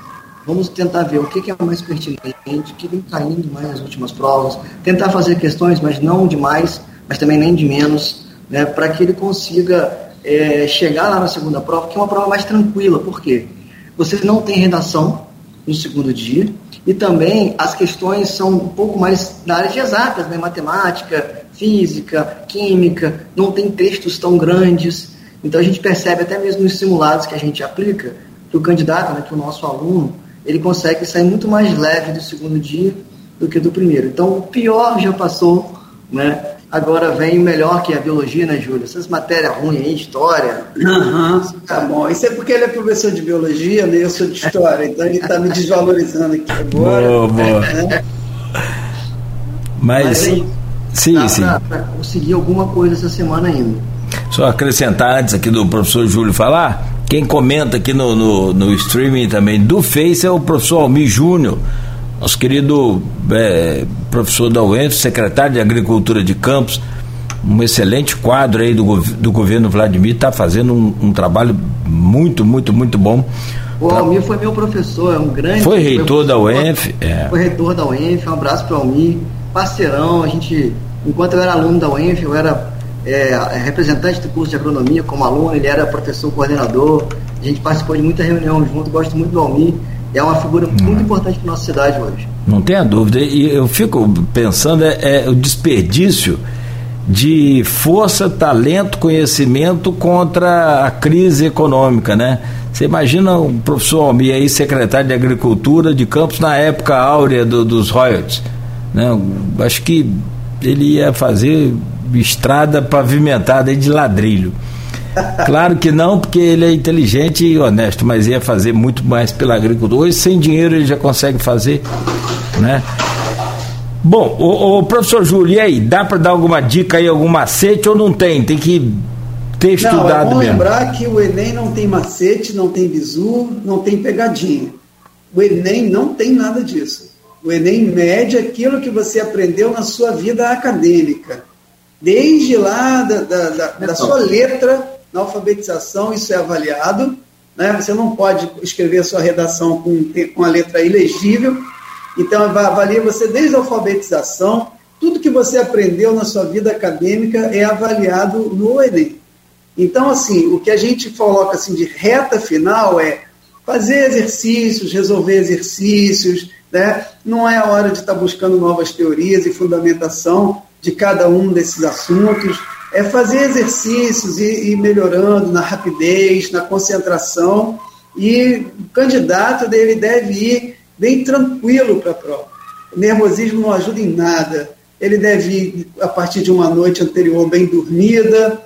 Vamos tentar ver o que, é mais pertinente, o que vem caindo mais nas últimas provas, tentar fazer questões, mas não demais, mas também nem de menos, né, para que ele consiga é, chegar lá na segunda prova, que é uma prova mais tranquila. Por quê? Você não tem redação no segundo dia, e também as questões são um pouco mais da área de exatas, né? matemática, física, química, não tem textos tão grandes. Então a gente percebe até mesmo nos simulados que a gente aplica, que o candidato, né, que o nosso aluno, ele consegue sair muito mais leve do segundo dia do que do primeiro. Então, o pior já passou, né? Agora vem o melhor que é a biologia, né, Júlia? Essas matérias ruins aí, história.
Uhum, tá bom. Isso é porque ele é professor de biologia, né? Eu sou de história, então ele está me desvalorizando aqui agora. Boa, boa. Né?
Mas, Mas aí, sim,
dá
sim.
Para conseguir alguma coisa essa semana ainda.
Só acrescentar antes aqui do professor Júlio falar, quem comenta aqui no, no, no streaming também do Face é o professor Almir Júnior, nosso querido é, professor da UENF, secretário de Agricultura de Campos, um excelente quadro aí do, do governo Vladimir, está fazendo um, um, trabalho muito, muito, muito bom.
O Almir foi meu professor, é um grande.
Foi reitor da UENF.
É. Foi reitor da UENF, um abraço para o Almir, parceirão, a gente, enquanto eu era aluno da UENF, eu era é, é, representante do curso de agronomia como aluno, ele era professor coordenador, a gente participou de muita reunião junto, gosto muito do Almir, é uma figura muito hum. importante para nossa cidade hoje.
Não tenha dúvida, e eu fico pensando é, é o desperdício de força, talento, conhecimento contra a crise econômica, né? Você imagina o professor Almir aí, secretário de Agricultura de Campos, na época áurea do, dos royalties. Né? Acho que ele ia fazer estrada pavimentada de ladrilho. Claro que não, porque ele é inteligente e honesto, mas ia fazer muito mais pela agricultura. Hoje, sem dinheiro, ele já consegue fazer, né? Bom, o, o professor Júlio, e aí, dá para dar alguma dica aí, algum macete ou não tem? Tem que ter estudado não, é bom mesmo.
lembrar que o Enem não tem macete, não tem bizu, não tem pegadinha. O Enem não tem nada disso. O Enem mede aquilo que você aprendeu na sua vida acadêmica desde lá da, da, da, da sua letra na alfabetização, isso é avaliado. Né? Você não pode escrever a sua redação com, com a letra ilegível. Então, avalia você desde a alfabetização. Tudo que você aprendeu na sua vida acadêmica é avaliado no Enem. Então, assim, o que a gente coloca assim, de reta final é fazer exercícios, resolver exercícios, né? não é a hora de estar buscando novas teorias e fundamentação, de cada um desses assuntos, é fazer exercícios e ir melhorando na rapidez, na concentração, e o candidato dele deve ir bem tranquilo para a prova. O nervosismo não ajuda em nada. Ele deve ir a partir de uma noite anterior bem dormida,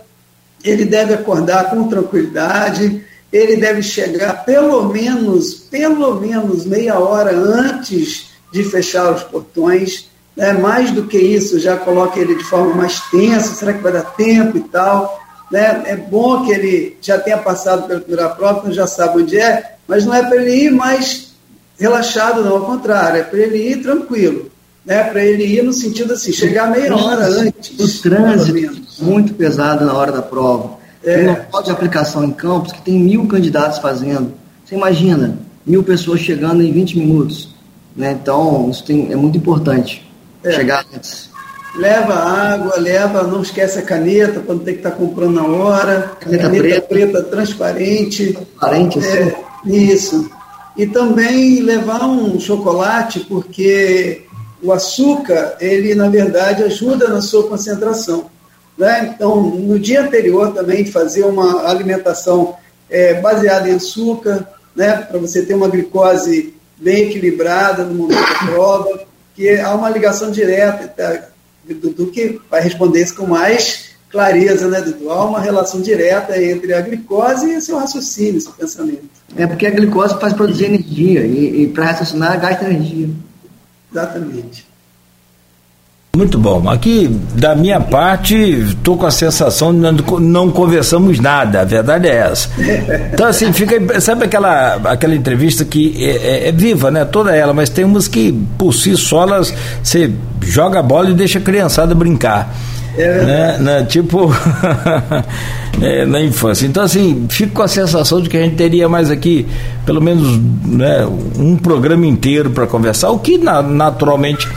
ele deve acordar com tranquilidade, ele deve chegar pelo menos, pelo menos meia hora antes de fechar os portões né? mais do que isso, já coloca ele de forma mais tensa, será que vai dar tempo e tal. Né? É bom que ele já tenha passado pela primeira prova, então já sabe onde é, mas não é para ele ir mais relaxado, não, ao contrário, é para ele ir tranquilo. Né, para ele ir no sentido assim, chegar meia hora antes.
O trânsito muito pesado na hora da prova. É. Tem local de aplicação em campos que tem mil candidatos fazendo. Você imagina, mil pessoas chegando em 20 minutos. Né? Então, isso tem, é muito importante. É. Chegar antes.
Leva água, leva, não esquece a caneta para não ter que estar tá comprando na hora.
Caneta, caneta preta. preta.
transparente.
Transparente. É,
isso. E também levar um chocolate, porque o açúcar, ele na verdade ajuda na sua concentração. Né? Então, no dia anterior também fazer uma alimentação é, baseada em açúcar, né? para você ter uma glicose bem equilibrada no momento da prova, que há uma ligação direta tá? do, que vai responder isso com mais clareza, né, Dudu? Há uma relação direta entre a glicose e seu raciocínio, seu pensamento.
É porque a glicose faz produzir energia e, e para raciocinar gasta energia.
Exatamente.
Muito bom. Aqui, da minha parte, estou com a sensação de não, não conversamos nada. A verdade é essa. Então, assim, fica. Sabe aquela, aquela entrevista que é, é, é viva, né? Toda ela, mas tem umas que, por si só, elas, você joga a bola e deixa a criançada brincar. É né, né, tipo *laughs* é, na infância. Então, assim, fico com a sensação de que a gente teria mais aqui, pelo menos, né, um programa inteiro para conversar, o que na, naturalmente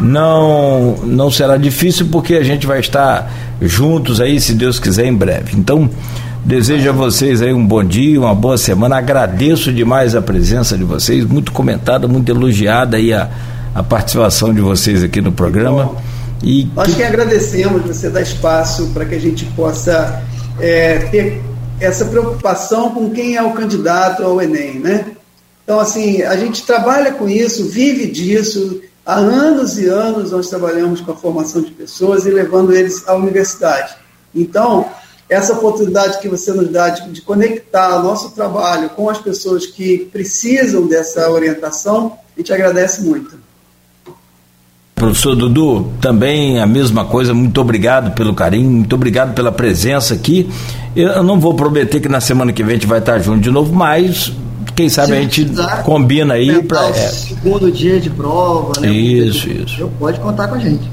não, não será difícil, porque a gente vai estar juntos aí, se Deus quiser, em breve. Então, desejo a vocês aí um bom dia, uma boa semana. Agradeço demais a presença de vocês, muito comentada, muito elogiada aí a, a participação de vocês aqui no programa.
E Nós que agradecemos você dar espaço para que a gente possa é, ter essa preocupação com quem é o candidato ao Enem, né? Então, assim, a gente trabalha com isso, vive disso. Há anos e anos nós trabalhamos com a formação de pessoas e levando eles à universidade. Então, essa oportunidade que você nos dá de, de conectar o nosso trabalho com as pessoas que precisam dessa orientação, a gente agradece muito.
Professor Dudu, também a mesma coisa, muito obrigado pelo carinho, muito obrigado pela presença aqui. Eu não vou prometer que na semana que vem a gente vai estar junto de novo, mas quem sabe a gente combina aí para.
É. Segundo dia de prova, né?
Isso, isso.
Pode contar com a gente.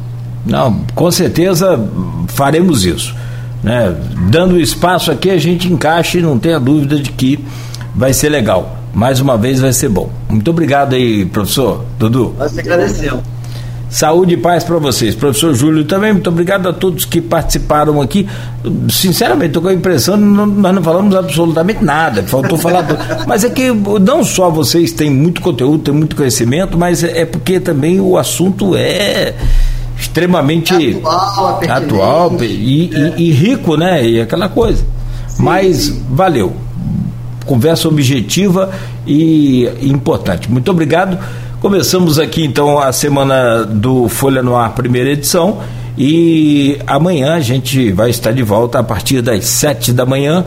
Não, com certeza faremos isso. Né? Dando espaço aqui, a gente encaixa e não tenha dúvida de que vai ser legal. Mais uma vez vai ser bom. Muito obrigado aí, professor Dudu.
Nós agradecemos.
Saúde e paz para vocês. Professor Júlio também, muito obrigado a todos que participaram aqui. Sinceramente, estou com a impressão que nós não falamos absolutamente nada, faltou falar. *laughs* mas é que não só vocês têm muito conteúdo, têm muito conhecimento, mas é porque também o assunto é extremamente atual, atual e, é. e, e, rico, né? E aquela coisa. Sim, mas sim. valeu. Conversa objetiva e importante. Muito obrigado. Começamos aqui então a semana do Folha no Ar, primeira edição. E amanhã a gente vai estar de volta a partir das sete da manhã